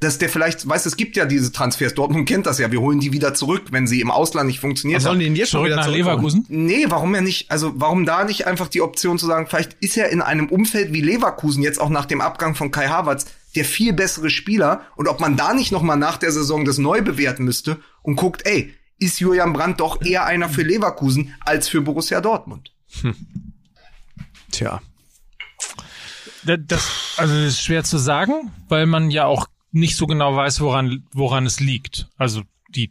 dass der vielleicht, weißt du, es gibt ja diese Transfers, Dortmund kennt das ja, wir holen die wieder zurück, wenn sie im Ausland nicht funktioniert Was sollen haben. die denn jetzt schon wieder nach? Leverkusen. Nee, warum ja nicht, also warum da nicht einfach die Option zu sagen, vielleicht ist er in einem Umfeld wie Leverkusen jetzt auch nach dem Abgang von Kai Havertz der viel bessere Spieler und ob man da nicht noch mal nach der Saison das neu bewerten müsste und guckt, ey, ist Julian Brandt doch eher einer für Leverkusen als für Borussia Dortmund. Tja. Da- Das, also das ist schwer zu sagen, weil man ja auch nicht so genau weiß, woran, woran es liegt. Also die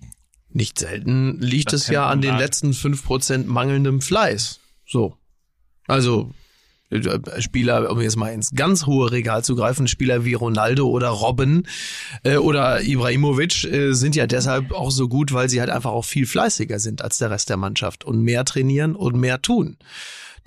Nicht selten liegt es ja an den letzten 5% mangelndem Fleiß. So. Also, Spieler, um jetzt mal ins ganz hohe Regal zu greifen, Spieler wie Ronaldo oder Robben äh, oder Ibrahimovic äh, sind ja deshalb auch so gut, weil sie halt einfach auch viel fleißiger sind als der Rest der Mannschaft und mehr trainieren und mehr tun.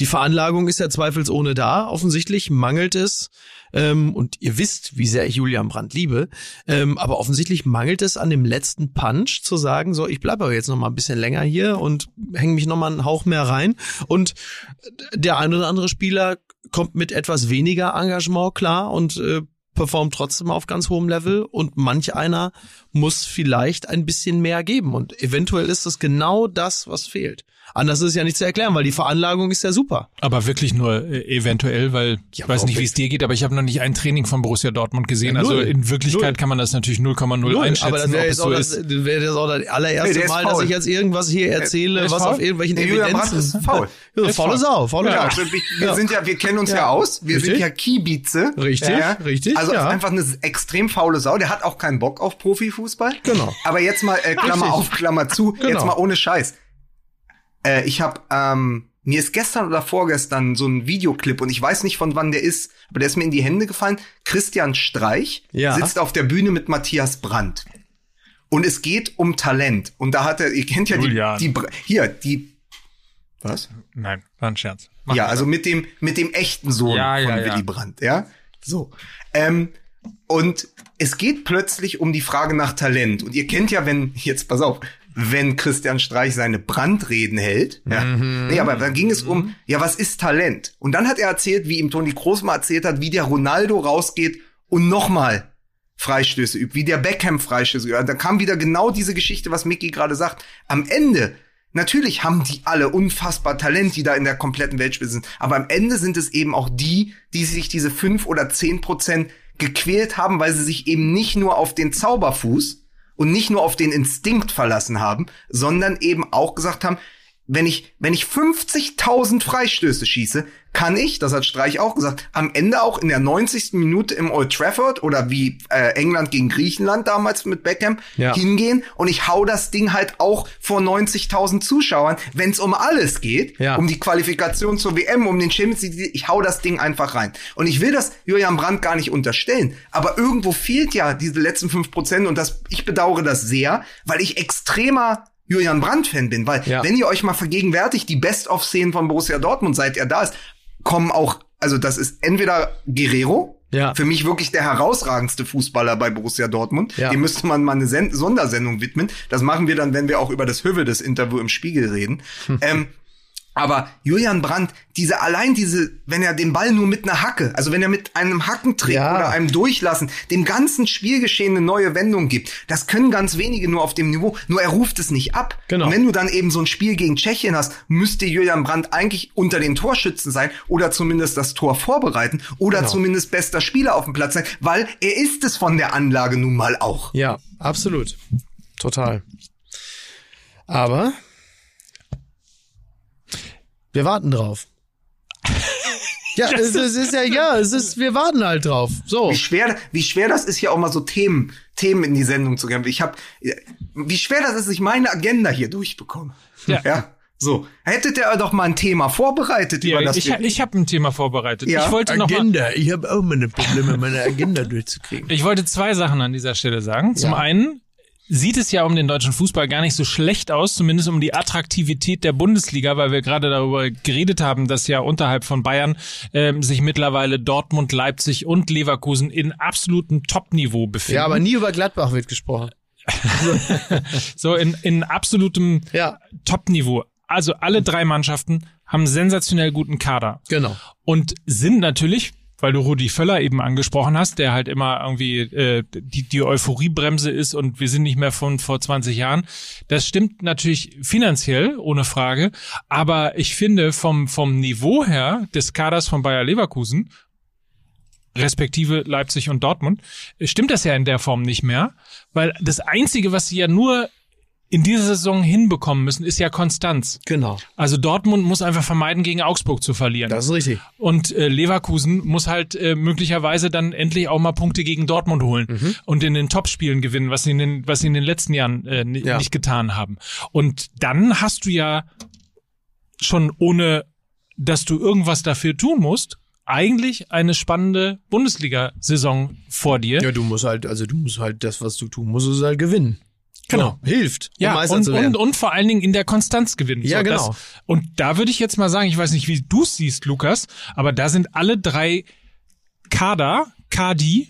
Die Veranlagung ist ja zweifelsohne da. Offensichtlich mangelt es, ähm, und ihr wisst, wie sehr ich Julian Brandt liebe, ähm, aber offensichtlich mangelt es an dem letzten Punch zu sagen, so, ich bleibe aber jetzt noch mal ein bisschen länger hier und hänge mich noch mal einen Hauch mehr rein. Und der ein oder andere Spieler kommt mit etwas weniger Engagement klar und äh, performt trotzdem auf ganz hohem Level und manch einer muss vielleicht ein bisschen mehr geben und eventuell ist es genau das, was fehlt. Anders ist es ja nicht zu erklären, weil die Veranlagung ist ja super. aber wirklich nur äh, eventuell, weil ich Ja, weiß nicht, wie es dir geht, aber ich habe noch nicht ein Training von Borussia Dortmund gesehen. Ja, also in Wirklichkeit Null. kann man das natürlich 0,0 einschätzen, aber das wäre jetzt so das, ist. wäre das auch das allererste Nee, Mal, dass ich jetzt irgendwas hier erzähle, Der ist was faul? auf irgendwelchen Der Julian Brandt Evidenzen. ist faul. Ja, ist faule faul. Sau, faule Ja, Sau. also wir, wir sind ja, wir kennen uns ja, aus. Wir Richtig. sind ja Kiebize. Richtig, richtig, Also ja. ist einfach eine extrem faule Sau. Der hat auch keinen Bock auf Profifußball. Genau. Aber jetzt mal äh, Klammer Richtig. auf, Klammer zu. Genau. Jetzt mal ohne Scheiß. Äh, ich habe ähm, mir ist gestern oder vorgestern so ein Videoclip und ich weiß nicht von wann der ist, aber der ist mir in die Hände gefallen. Christian Streich Ja. sitzt auf der Bühne mit Matthias Brandt. Und es geht um Talent. Und da hat er, ihr kennt ja die, Julian. die, hier, die, was? Nein, war ein Scherz. Mach ja, also mit dem, mit dem echten Sohn Ja, von ja, ja. Willy Brandt, ja? So. Ähm, und es geht plötzlich um die Frage nach Talent. Und ihr kennt ja, wenn, jetzt pass auf, wenn Christian Streich seine Brandreden hält, ja. Mhm. Nee, aber da ging es um, ja, was ist Talent? Und dann hat er erzählt, wie ihm Toni Kroos mal erzählt hat, wie der Ronaldo rausgeht und nochmal Freistöße übt, wie der Beckham Freistöße übt. Da kam wieder genau diese Geschichte, was Mickey gerade sagt. Am Ende, natürlich haben die alle unfassbar Talent, die da in der kompletten Weltspitze sind. Aber am Ende sind es eben auch die, die sich diese fünf oder zehn Prozent gequält haben, weil sie sich eben nicht nur auf den Zauberfuß und nicht nur auf den Instinkt verlassen haben, sondern eben auch gesagt haben, wenn ich, wenn ich 50.000 Freistöße schieße, kann ich, das hat Streich auch gesagt, am Ende auch in der 90. Minute im Old Trafford oder wie äh, England gegen Griechenland damals mit Beckham Ja. hingehen und ich hau das Ding halt auch vor 90.000 Zuschauern, wenn es um alles geht, Ja. um die Qualifikation zur WM, um den Champions League, ich hau das Ding einfach rein. Und ich will das Julian Brandt gar nicht unterstellen, aber irgendwo fehlt ja diese letzten 5% und das, ich bedauere das sehr, weil ich extremer Julian Brandt-Fan bin, weil Ja. wenn ihr euch mal vergegenwärtigt, die Best-of-Szenen von Borussia Dortmund, seit er da ist, kommen auch, also das ist entweder Guerrero, Ja. für mich wirklich der herausragendste Fußballer bei Borussia Dortmund. Ja. Dem müsste man mal eine Sen Sondersendung widmen. Das machen wir dann, wenn wir auch über das Hövedes Interview im Spiegel reden. ähm, aber Julian Brandt, diese allein diese, wenn er den Ball nur mit einer Hacke, also wenn er mit einem Hackentrick Ja. oder einem Durchlassen dem ganzen Spielgeschehen eine neue Wendung gibt, das können ganz wenige nur auf dem Niveau. Nur er ruft es nicht ab. Genau. Und wenn du dann eben so ein Spiel gegen Tschechien hast, müsste Julian Brandt eigentlich unter den Torschützen sein oder zumindest das Tor vorbereiten oder Genau. zumindest bester Spieler auf dem Platz sein, weil er ist es von der Anlage nun mal auch. Ja, absolut. Total. Aber wir warten drauf. Ja, es, es ist ja, ja, es ist, wir warten halt drauf. So. Wie schwer, wie schwer das ist, hier auch mal so Themen, Themen in die Sendung zu geben. Ich habe, wie schwer das ist, dass ich meine Agenda hier durchbekomme. Ja. ja. So, hättet ihr doch mal ein Thema vorbereitet, Ja, über das ich wir, ich habe ein Thema vorbereitet. Ja, ich wollte noch mal, Ich habe auch meine Probleme, meine Agenda durchzukriegen. ich wollte zwei Sachen an dieser Stelle sagen. Zum Ja. einen sieht es ja um den deutschen Fußball gar nicht so schlecht aus, zumindest um die Attraktivität der Bundesliga, weil wir gerade darüber geredet haben, dass ja unterhalb von Bayern ähm, sich mittlerweile Dortmund, Leipzig und Leverkusen in absolutem Top-Niveau befinden. Ja, aber nie über Gladbach wird gesprochen. so in, in absolutem Ja, Top-Niveau. Also alle drei Mannschaften haben sensationell guten Kader. genau. und sind natürlich, weil du Rudi Völler eben angesprochen hast, der halt immer irgendwie äh, die, die Euphoriebremse ist und wir sind nicht mehr von vor 20 Jahren. Das stimmt natürlich finanziell, ohne Frage. Aber ich finde vom, vom Niveau her des Kaders von Bayer Leverkusen, respektive Leipzig und Dortmund, stimmt das ja in der Form nicht mehr. Weil das Einzige, was sie ja nur in dieser Saison hinbekommen müssen, ist ja Konstanz. Genau. Also Dortmund muss einfach vermeiden, gegen Augsburg zu verlieren. Das ist richtig. Und äh, Leverkusen muss halt äh, möglicherweise dann endlich auch mal Punkte gegen Dortmund holen Mhm. und in den Topspielen gewinnen, was sie in den, was sie in den letzten Jahren äh, Ja. nicht getan haben. Und dann hast du ja schon ohne, dass du irgendwas dafür tun musst, eigentlich eine spannende Bundesliga-Saison vor dir. Ja, du musst halt, also du musst halt das, was du tun musst, ist halt gewinnen. Genau. So, hilft, um Ja, Meister und, zu werden. und, und vor allen Dingen in der Konstanz gewinnen. Ja, genau. Das, und da würde ich jetzt mal sagen, ich weiß nicht, wie du es siehst, Lukas, aber da sind alle drei Kader, Kadi,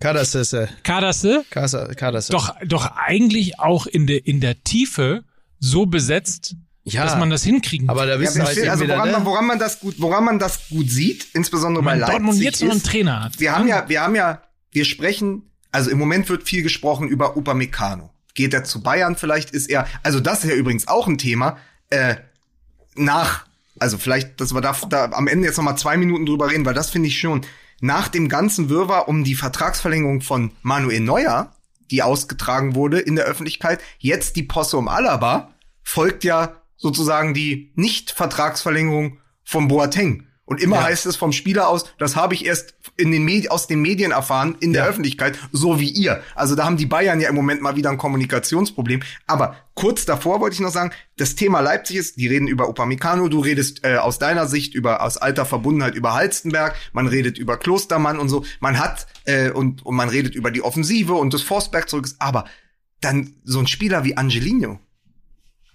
Kadersässe. Kaderse, Kader- Kadersässe. doch, doch eigentlich auch in der, in der Tiefe so besetzt, Ja, dass man das hinkriegen aber da Ja, wissen wir- halt also woran, man, ne? woran man das gut, woran man das gut sieht, insbesondere bei Wenn Leipzig Dortmund jetzt noch einen ist, Trainer hat. wir haben ja, wir haben ja, wir sprechen, also im Moment wird viel gesprochen über Upamecano. Geht er zu Bayern? Vielleicht ist er, also das ist ja übrigens auch ein Thema, äh, nach, also vielleicht, dass wir da, da am Ende jetzt noch mal zwei Minuten drüber reden, weil das finde ich schon, nach dem ganzen Wirrwarr um die Vertragsverlängerung von Manuel Neuer, die ausgetragen wurde in der Öffentlichkeit, jetzt die Posse um Alaba, folgt ja sozusagen die Nicht-Vertragsverlängerung von Boateng. Und immer Ja. heißt es vom Spieler aus, das habe ich erst in den Medi aus den Medien erfahren, in der Ja. Öffentlichkeit, so wie ihr. Also da haben die Bayern ja im Moment mal wieder ein Kommunikationsproblem. Aber kurz davor wollte ich noch sagen, das Thema Leipzig ist, die reden über Upamecano, du redest äh, aus deiner Sicht über aus alter Verbundenheit über Halstenberg, man redet über Klostermann und so. Man hat äh, und, und man redet über die Offensive und das Forsberg zurück ist. Aber dann so ein Spieler wie Angelino,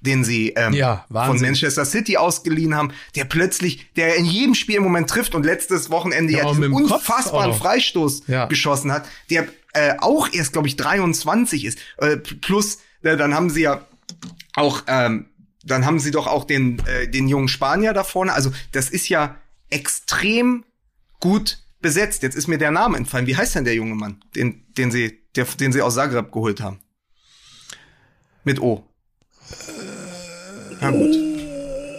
den sie ähm, Ja, von. Manchester City ausgeliehen haben, der plötzlich, der in jedem Spiel im Moment trifft und letztes Wochenende Ja, ja, diesen unfassbaren. Freistoß Ja. geschossen hat, der äh, auch erst, glaube ich, 23 ist. Äh, plus, äh, dann haben sie ja auch, ähm, dann haben sie doch auch den, äh, den jungen Spanier da vorne. Also das ist ja extrem gut besetzt. Jetzt ist mir der Name entfallen. Wie heißt denn der junge Mann, den, den sie, der, den sie aus Zagreb geholt haben? Mit O. Na gut.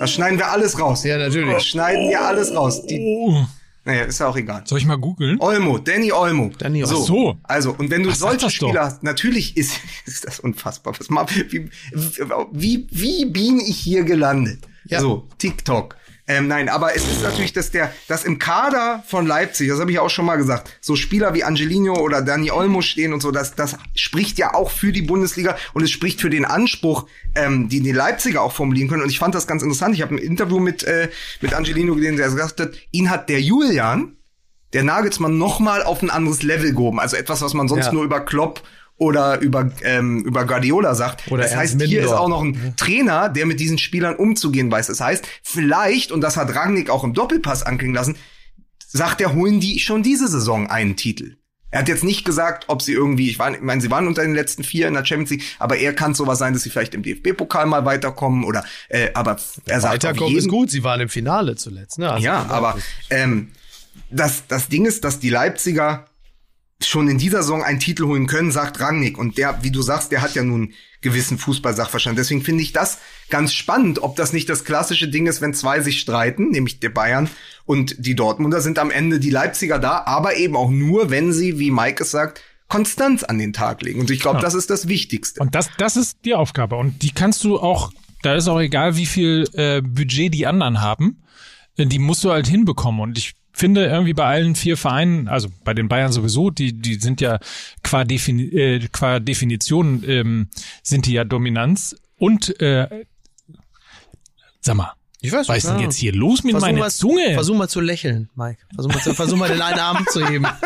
Das schneiden wir alles raus. Ja, natürlich. Das schneiden wir alles raus. Die, Oh, naja, ist ja auch egal. soll ich mal googeln? Olmo, Danny Olmo. Danny so. Olmo. So. Also, und wenn du sag solche. Spieler hast, natürlich ist, ist das unfassbar. Was wie, wie, wie bin ich hier gelandet? Ja. So, TikTok. Ähm, nein, aber es ist natürlich, dass der, dass im Kader von Leipzig, das habe ich ja auch schon mal gesagt, so Spieler wie Angelino oder Dani Olmo stehen und so, das, das spricht ja auch für die Bundesliga und es spricht für den Anspruch, ähm, den die Leipziger auch formulieren können. Und ich fand das ganz interessant. Ich habe ein Interview mit, äh, mit Angelino gesehen, der gesagt hat, ihn hat der Julian, der Nagelsmann noch mal auf ein anderes Level gehoben. Also etwas, was man sonst Ja. nur über Klopp oder über, ähm, über Guardiola sagt. Oder das Ernst heißt, hier ist auch noch ein Trainer, der mit diesen Spielern umzugehen weiß. Das heißt, vielleicht, und das hat Rangnick auch im Doppelpass anklingen lassen, sagt er, holen die schon diese Saison einen Titel. Er hat jetzt nicht gesagt, ob sie irgendwie, ich, war, ich meine, sie waren unter den letzten vier in der Champions League, aber er kann sowas sein, dass sie vielleicht im DFB-Pokal mal weiterkommen oder, äh, aber er sagt Weiterkommen ist gut. Sie waren im Finale zuletzt. Ne? Also ja, aber ähm, das, das Ding ist, dass die Leipziger schon in dieser Saison einen Titel holen können, sagt Rangnick. Und der, wie du sagst, der hat ja nun gewissen Fußballsachverstand. Deswegen finde ich das ganz spannend, ob das nicht das klassische Ding ist, wenn zwei sich streiten, nämlich der Bayern und die Dortmunder sind am Ende die Leipziger da, aber eben auch nur, wenn sie, wie Mike es sagt, Konstanz an den Tag legen. Und ich glaube, Ja. das ist das Wichtigste. Und das, das ist die Aufgabe. Und die kannst du auch, da ist auch egal, wie viel äh, Budget die anderen haben, äh, die musst du halt hinbekommen. Und ich finde irgendwie bei allen vier Vereinen, also bei den Bayern sowieso, die, die sind ja qua, Defini äh, qua Definition ähm, sind die ja Dominanz. Und äh, sag mal, ich weiß, was ist denn jetzt hier los mit Versuch meiner mal, Zunge? Versuch mal zu lächeln, Mike. Versuch mal, zu, versuch mal den einen Arm zu heben.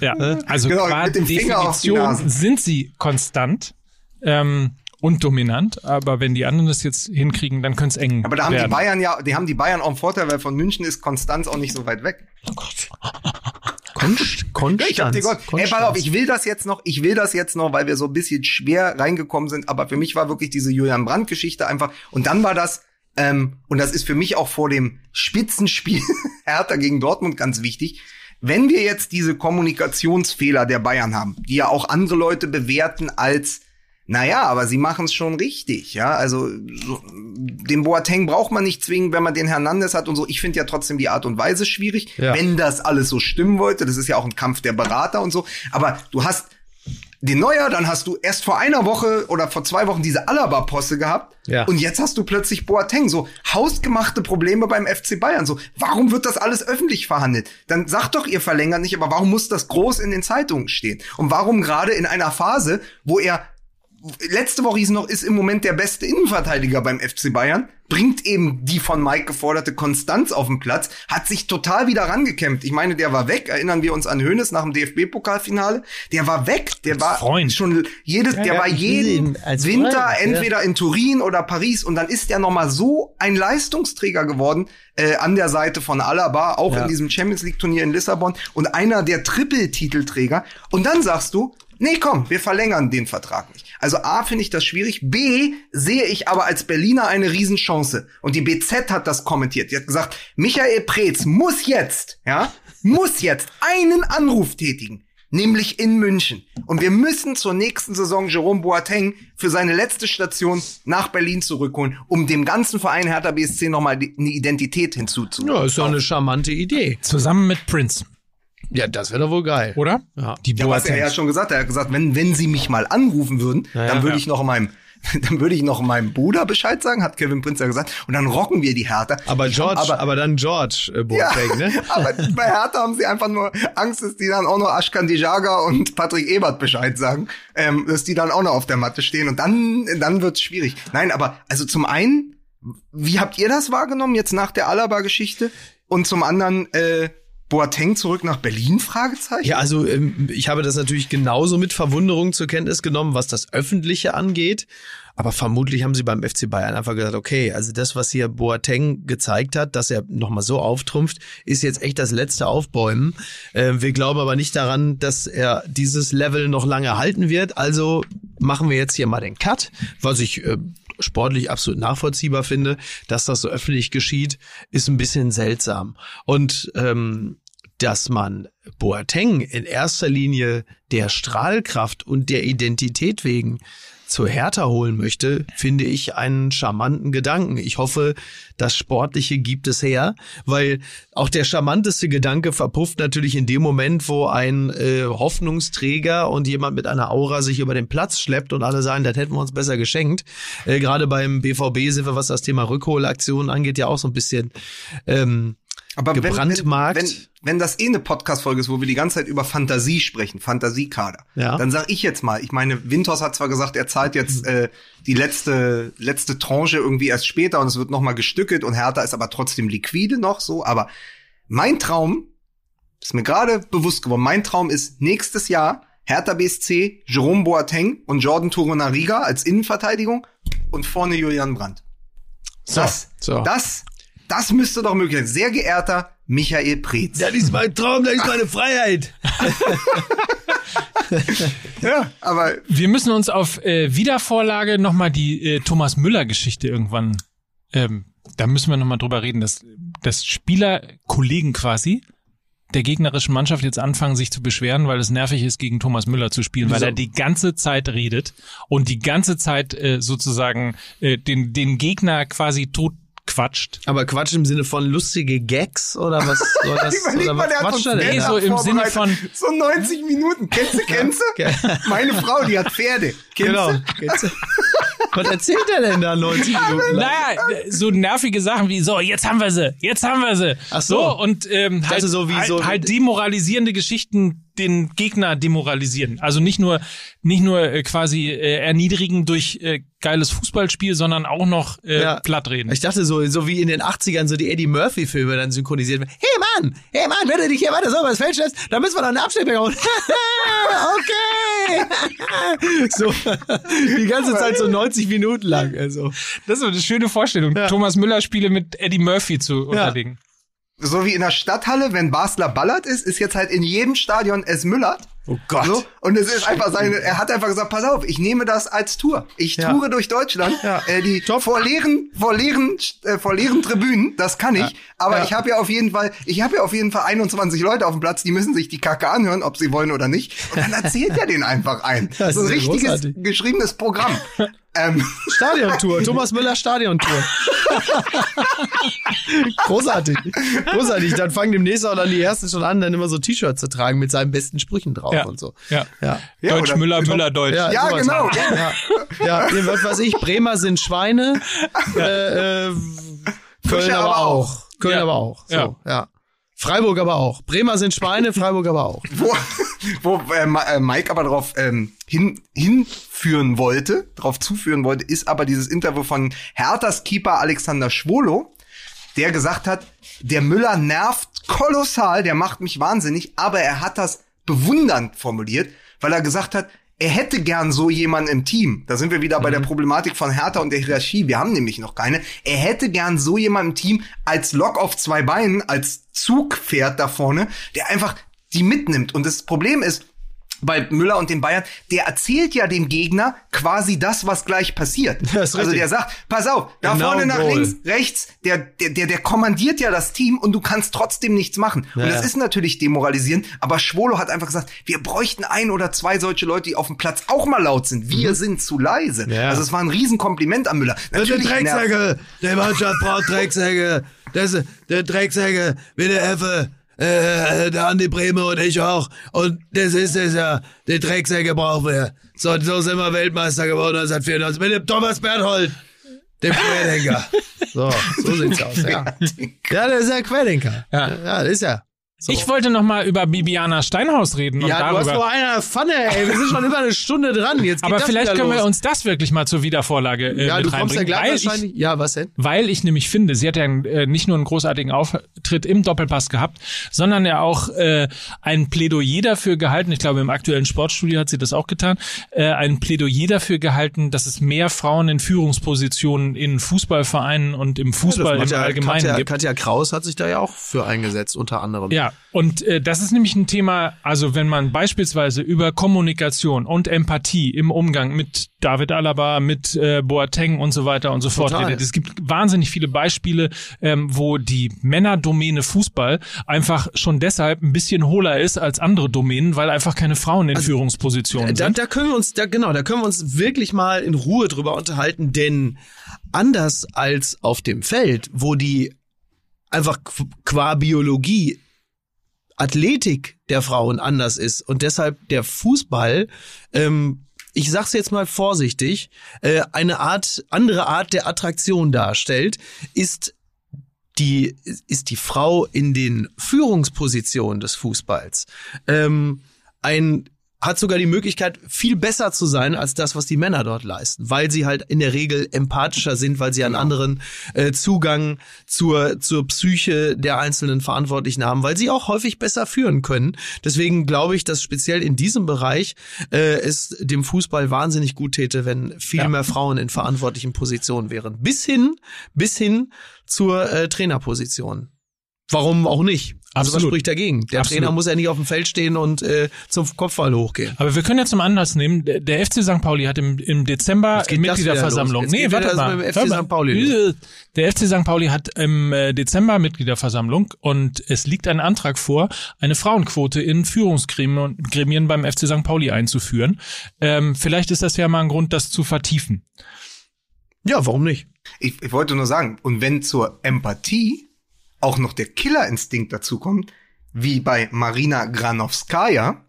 Ja, also Genau, qua Definition sind sie konstant ähm, und dominant, aber wenn die anderen das jetzt hinkriegen, dann könnte es eng Aber da haben werden. die Bayern ja, die haben die Bayern auch einen Vorteil, weil von München ist Konstanz auch nicht so weit weg. Konst, Konstanz. Ich hab dir Gott. Ey, pass auf, ich will das jetzt noch, ich will das jetzt noch, weil wir so ein bisschen schwer reingekommen sind, aber für mich war wirklich diese Julian Brandt Geschichte einfach und dann war das ähm, und das ist für mich auch vor dem Spitzenspiel Hertha gegen Dortmund ganz wichtig. Wenn wir jetzt diese Kommunikationsfehler der Bayern haben, die ja auch andere Leute bewerten als naja, aber sie machen es schon richtig, ja. Also so, den Boateng braucht man nicht zwingen, wenn man den Hernandez hat und so. Ich finde ja trotzdem die Art und Weise schwierig, Ja. wenn das alles so stimmen wollte. Das ist ja auch ein Kampf der Berater und so. Aber du hast den Neuer, dann hast du erst vor einer Woche oder vor zwei Wochen diese Alaba-Posse gehabt. Ja. Und jetzt hast du plötzlich Boateng. So hausgemachte Probleme beim FC Bayern. So, warum wird das alles öffentlich verhandelt? Dann sagt doch, ihr verlängert nicht, aber warum muss das groß in den Zeitungen stehen? Und warum gerade in einer Phase, wo er letzte Woche hieß noch, ist im Moment der beste Innenverteidiger beim FC Bayern, bringt eben die von Mike geforderte Konstanz auf den Platz, hat sich total wieder rangekämpft. Ich meine, der war weg. Erinnern wir uns an Hönes nach dem DFB-Pokalfinale. Der war weg. Der war Freund. schon jedes, der ja, war ich will jeden als Winter Freund, ja. entweder in Turin oder Paris und dann ist der noch mal so ein Leistungsträger geworden äh, an der Seite von Alaba, auch Ja. in diesem Champions League Turnier in Lissabon und einer der Triple-Titelträger. Und dann sagst du, nee, komm, wir verlängern den Vertrag nicht. Also A finde ich das schwierig, B sehe ich aber als Berliner eine Riesenchance. Und die BZ hat das kommentiert. Die hat gesagt, Michael Preetz muss jetzt, ja, muss jetzt einen Anruf tätigen. Nämlich in München. Und wir müssen zur nächsten Saison Jerome Boateng für seine letzte Station nach Berlin zurückholen, um dem ganzen Verein Hertha BSC nochmal die- eine Identität hinzuzufügen. Ja, ist doch eine charmante Idee. Zusammen mit Prince, Ja, das wäre doch wohl geil. oder? Ja. Die Ja, was er ja schon gesagt hat. Er hat gesagt, wenn, wenn sie mich mal anrufen würden, Ja, dann würde ja. ich noch meinem, dann würde ich noch meinem Bruder Bescheid sagen, hat Kevin Prinz ja gesagt. Und dann rocken wir die Hertha. Aber George, aber, aber, dann George äh, ja, Boateng, ne? aber bei Hertha haben sie einfach nur Angst, dass die dann auch noch Ashkan Dijaga und Patrick Ebert Bescheid sagen, ähm, dass die dann auch noch auf der Matte stehen. Und dann, dann wird's schwierig. Nein, aber also zum einen, wie habt ihr das wahrgenommen jetzt nach der Alaba-Geschichte? Und zum anderen, äh, Boateng zurück nach Berlin? Fragezeichen. Ja, also ähm, ich habe das natürlich genauso mit Verwunderung zur Kenntnis genommen, was das Öffentliche angeht. Aber vermutlich haben sie beim FC Bayern einfach gesagt, okay, also das, was hier Boateng gezeigt hat, dass er nochmal so auftrumpft, ist jetzt echt das letzte Aufbäumen. Äh, wir glauben aber nicht daran, dass er dieses Level noch lange halten wird. Also machen wir jetzt hier mal den Cut, was ich äh, sportlich absolut nachvollziehbar finde, dass das so öffentlich geschieht, ist ein bisschen seltsam. Und ähm, dass man Boateng in erster Linie der Strahlkraft und der Identität wegen zur Hertha holen möchte, finde ich einen charmanten Gedanken. Ich hoffe, das Sportliche gibt es her, weil auch der charmanteste Gedanke verpufft natürlich in dem Moment, wo ein äh, Hoffnungsträger und jemand mit einer Aura sich über den Platz schleppt und alle sagen, das hätten wir uns besser geschenkt. Äh, Gerade beim BVB sind wir, was das Thema Rückholaktionen angeht, ja auch so ein bisschen ähm, Aber wenn, gebrandmarkt. wenn, wenn, wenn das eh eine Podcast-Folge ist, wo wir die ganze Zeit über Fantasie sprechen, Fantasiekader, Ja. dann sag ich jetzt mal, ich meine, Winters hat zwar gesagt, er zahlt jetzt äh, die letzte letzte Tranche irgendwie erst später und es wird noch mal gestückelt und Hertha ist aber trotzdem liquide noch so, aber mein Traum ist mir gerade bewusst geworden. Mein Traum ist nächstes Jahr Hertha BSC, Jerome Boateng und Jordan Torunariga als Innenverteidigung und vorne Julian Brandt. Das, so. das, das müsste doch möglich sein. Sehr geehrter Michael Preetz. Das ist mein Traum, das ist meine Freiheit. Ja, aber Wir müssen uns auf äh, Wiedervorlage nochmal die äh, Thomas Müller-Geschichte irgendwann, ähm, da müssen wir nochmal drüber reden, dass, dass Spielerkollegen quasi der gegnerischen Mannschaft jetzt anfangen, sich zu beschweren, weil es nervig ist, gegen Thomas Müller zu spielen, weil Wieso? er die ganze Zeit redet und die ganze Zeit äh, sozusagen äh, den, den Gegner quasi tot quatscht. Aber Quatsch im Sinne von lustige Gags oder was soll das? überleg oder mal, was der hat quatscht er? Nee, Stand-up so im Sinne vorbereitet. So 90 Minuten. Kennst du, kennst du? Meine Frau, die hat Pferde. Kennst Genau. du? Kennst du? Was erzählt er denn da 90 Minuten lang? Naja, so nervige Sachen wie so, jetzt haben wir sie, jetzt haben wir sie. Ach so. und ähm, halt, dachte so wie halt, so- halt demoralisierende Geschichten den Gegner demoralisieren. Also nicht nur nicht nur äh, quasi äh, erniedrigen durch äh, geiles Fußballspiel, sondern auch noch äh, Ja. plattreden. Ich dachte so, so wie in den 80ern so die Eddie Murphy Filme dann synchronisiert werden. Hey Mann, hey Mann, wenn du dich hier weiter so übers Feld stellst, dann müssen wir noch eine Abschnittbecher holen. okay. so, die ganze Zeit so 90 Minuten lang, also. das ist eine schöne Vorstellung, Thomas Müller Spiele mit Eddie Murphy zu Ja. unterlegen. So wie in der Stadthalle, wenn Basler ballert ist, ist jetzt halt in jedem Stadion es Müllert. Oh Gott. So, und es ist einfach seine, er hat einfach gesagt, pass auf, ich nehme das als Tour. Ich Ja. toure durch Deutschland, Ja. äh, die vor leeren, vor leeren, äh, vor leeren Tribünen, das kann ich, aber Ja. ich habe ja auf jeden Fall, ich habe ja auf jeden Fall 21 Leute auf dem Platz, die müssen sich die Kacke anhören, ob sie wollen oder nicht. Und dann erzählt er den einfach ein. Das ein ist ja richtiges, großartig. geschriebenes Programm. Ähm, Stadiontour, Thomas Müller Stadiontour. Großartig. Großartig. Dann fangen demnächst auch dann die ersten schon an, dann immer so T-Shirts zu tragen mit seinen besten Sprüchen drauf Ja. und so. Ja. Ja. Ja, Deutsch Müller, Müller Deutsch. Ja, Ja, genau. halt. Ja, ja ihr was weiß ich, Bremer sind Schweine, äh, äh, Köln aber auch. Köln Ja. aber auch. So, Ja. Freiburg aber auch. Bremer sind Schweine, Freiburg aber auch. wo, wo äh, äh, Mike aber darauf ähm, hin, hinführen wollte, darauf zuführen wollte, ist aber dieses Interview von Herthas Keeper Alexander Schwolo, der gesagt hat, der Müller nervt kolossal, der macht mich wahnsinnig, aber er hat das bewundernd formuliert, weil er gesagt hat, er hätte gern so jemanden im Team. Da sind wir wieder bei der Problematik von Hertha und der Hierarchie. Wir haben nämlich noch keine. Er hätte gern so jemanden im Team als Lok auf zwei Beinen, als Zugpferd da vorne, der einfach die mitnimmt. Und das Problem ist, bei Müller und den Bayern, der erzählt ja dem Gegner quasi das, was gleich passiert. Das ist also richtig. der sagt, pass auf, da Genau, vorne nach Goal. links, rechts, der, der, der, der kommandiert ja das Team und du kannst trotzdem nichts machen. Ja, und das ja. ist natürlich demoralisierend, aber Schwolo hat einfach gesagt, wir bräuchten ein oder zwei solche Leute, die auf dem Platz auch mal laut sind. Wir sind zu leise. Mhm. Ja. Also es war ein Riesenkompliment an Müller. Natürlich nervt- Drecksäge. Der Mannschaft braucht Drecksäge. Das, der Drecksäge wie der Effe. Äh, der Andi Breme und ich auch. Und das ist es ja. Die Drecksäge brauchen wir. So, so sind wir Weltmeister geworden 1994 mit dem Thomas Berthold. Dem Querdenker. So, so sieht's aus, ja. Ja, der ist ja Querdenker. Ja. ja das ist er. Ich wollte noch mal über Bibiana Steinhaus reden und Ja, du hast darüber. nur eine Pfanne, ey. Wir sind schon über eine Stunde dran. Jetzt aber vielleicht können wir los. uns das wirklich mal zur Wiedervorlage äh, Ja, mit du kommst ja gleich weil ich, wahrscheinlich. Ja, was denn? weil ich nämlich finde, sie hat ja äh, nicht nur einen großartigen Auftritt im Doppelpass gehabt, sondern ja auch äh, ein Plädoyer dafür gehalten. Ich glaube, im aktuellen Sportstudio hat sie das auch getan. Äh, ein Plädoyer dafür gehalten, dass es mehr Frauen in Führungspositionen in Fußballvereinen und im Fußball Das im ja Allgemeinen Katja, gibt. Katja Kraus hat sich da ja auch für eingesetzt, unter anderem. Ja, und äh, das ist nämlich ein Thema, also wenn man beispielsweise über Kommunikation und Empathie im Umgang mit David Alaba, mit äh, Boateng und so weiter und so fort Total. redet. Es gibt wahnsinnig viele Beispiele, ähm, wo die Männerdomäne Fußball einfach schon deshalb ein bisschen hohler ist als andere Domänen, weil einfach keine Frauen in Führungspositionen Da, sind. da können wir uns, da, genau, da können wir uns wirklich mal in Ruhe drüber unterhalten, denn anders als auf dem Feld, wo die einfach qu- qua Biologie Athletik der Frauen anders ist und deshalb der Fußball, ähm, ich sag's jetzt mal vorsichtig, äh, eine Art, andere Art der Attraktion darstellt, ist die, ist die Frau in den Führungspositionen des Fußballs. Ähm, ein hat sogar die Möglichkeit, viel besser zu sein als das, was die Männer dort leisten, weil sie halt in der Regel empathischer sind, weil sie einen anderen äh, Zugang zur, zur Psyche der einzelnen Verantwortlichen haben, weil sie auch häufig besser führen können. Deswegen glaube ich, dass speziell in diesem Bereich äh, es dem Fußball wahnsinnig gut täte, wenn viel Ja. mehr Frauen in verantwortlichen Positionen wären. Bis hin, bis hin zur äh, Trainerposition. Warum auch nicht? Also was Absolut. spricht dagegen? Der Absolut. Trainer muss ja nicht auf dem Feld stehen und äh, zum Kopfball hochgehen. Aber wir können ja zum Anlass nehmen, der, der FC St. Pauli hat im, im Dezember Mitgliederversammlung. das mit dem FC mal. St. Pauli Der FC St. Pauli hat im äh, Dezember Mitgliederversammlung und es liegt ein Antrag vor, eine Frauenquote in Führungsgremien Gremien beim FC St. Pauli einzuführen. Ähm, vielleicht ist das ja mal ein Grund, das zu vertiefen. Ja, warum nicht? Ich, ich wollte nur sagen, und wenn zur Empathie auch noch der Killerinstinkt dazukommt, wie bei Marina Granovskaya,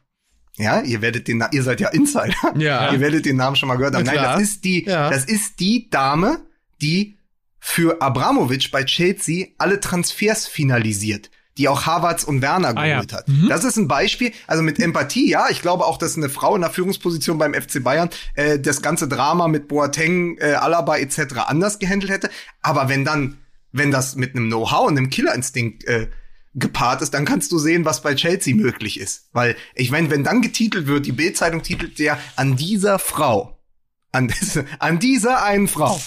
ja, ihr werdet den, ihr seid ja Insider, Ja. ihr werdet den Namen schon mal gehört haben. Na Nein, das ist die, Ja. das ist die Dame, die für Abramovic bei Chelsea alle Transfers finalisiert, die auch Havertz und Werner Ah, ja. geholt hat. Mhm. Das ist ein Beispiel, also mit Empathie, ja, ich glaube auch, dass eine Frau in der Führungsposition beim FC Bayern äh, das ganze Drama mit Boateng, äh, Alaba etc. anders gehandelt hätte. Aber wenn dann, wenn das mit einem Know-how und einem Killerinstinkt äh, gepaart ist, dann kannst du sehen, was bei Chelsea möglich ist. Weil, ich meine, wenn dann getitelt wird, die Bild-Zeitung titelt ja an dieser Frau, an, an dieser einen Frau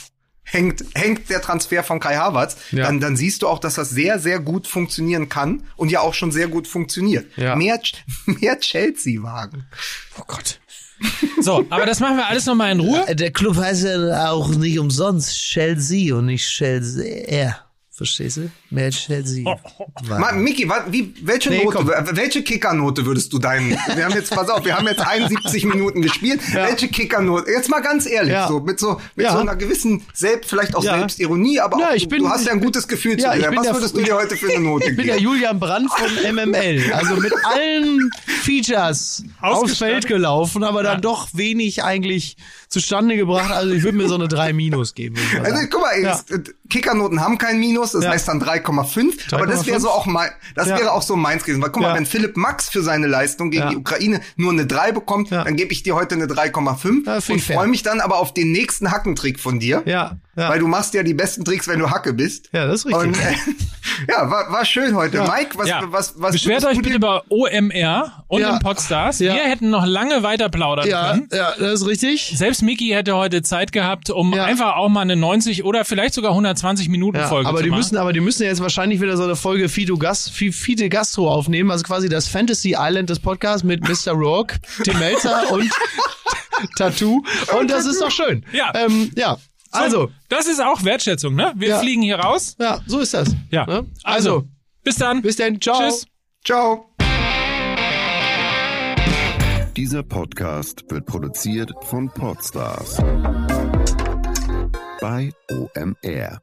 hängt, hängt der Transfer von Kai Havertz, Ja. dann, dann siehst du auch, dass das sehr, sehr gut funktionieren kann und ja auch schon sehr gut funktioniert. Ja. Mehr, mehr Chelsea-Wagen. Oh Gott. So, aber das machen wir alles nochmal in Ruhe. Der Club heißt ja auch nicht umsonst Chelsea und nicht Chelsea. Verstehst du? Mehr Chelsea. Mal, Miki, wie, welche Nee, Note, welche Kickernote würdest du deinen, wir haben jetzt, pass auf, wir haben jetzt 71 Minuten gespielt, welche Kickernote, jetzt mal ganz ehrlich, Ja. so, mit so, mit Ja. so einer gewissen, selbst, vielleicht auch Ja. Selbstironie, aber Ja, auch, bin- du hast ja ein gutes Gefühl Ja, zu dir. Was der- würdest du dir heute für eine Note Ich bin der geben? Julian Brandt von MML. Also mit allen Features aufs. Feld gelaufen, aber dann doch wenig eigentlich zustande gebracht. Also ich würde mir so eine 3 Minus geben. Also guck mal, Ja. äh, Kickernoten haben kein Minus, das Ja. heißt dann 3,5. Aber das wäre 3,5? so auch mein, das Ja. wäre auch so meins gewesen. Weil guck mal, Ja. wenn Philipp Max für seine Leistung gegen Ja. die Ukraine nur eine 3 bekommt, Ja. dann gebe ich dir heute eine 3,5 Ja, finde und freue mich dann aber auf den nächsten Hackentrick von dir. Ja, ja. Weil du machst ja die besten Tricks, wenn du Hacke bist. Ja, das ist richtig. Und, äh, ja, war, war schön heute. Mike, was, Ja. was, was Beschwert euch bitte über OMR und Ja. den Podstars. Ja. Wir hätten noch lange weiter plaudern ja, können. ja, das ist richtig. Selbst Miki hätte heute Zeit gehabt, um Ja. einfach auch mal eine 90 oder vielleicht sogar 120 Minuten Ja, Folge aber zu die machen. müssen, aber die müssen jetzt wahrscheinlich wieder so eine Folge Fido Gas, Fi- Fide Gastro aufnehmen, also quasi das Fantasy Island des Podcasts mit Mr. Rock, Tim Melzer und Tattoo. Und das ist doch schön. Ja. Ähm, ja. So, Also, das ist auch Wertschätzung, ne? Wir Ja. fliegen hier raus. ja, so ist das. Ja. Ne? Also, Also, bis dann. bis dann. Ciao. Tschüss. Ciao. Dieser Podcast wird produziert von Podstars bei OMR.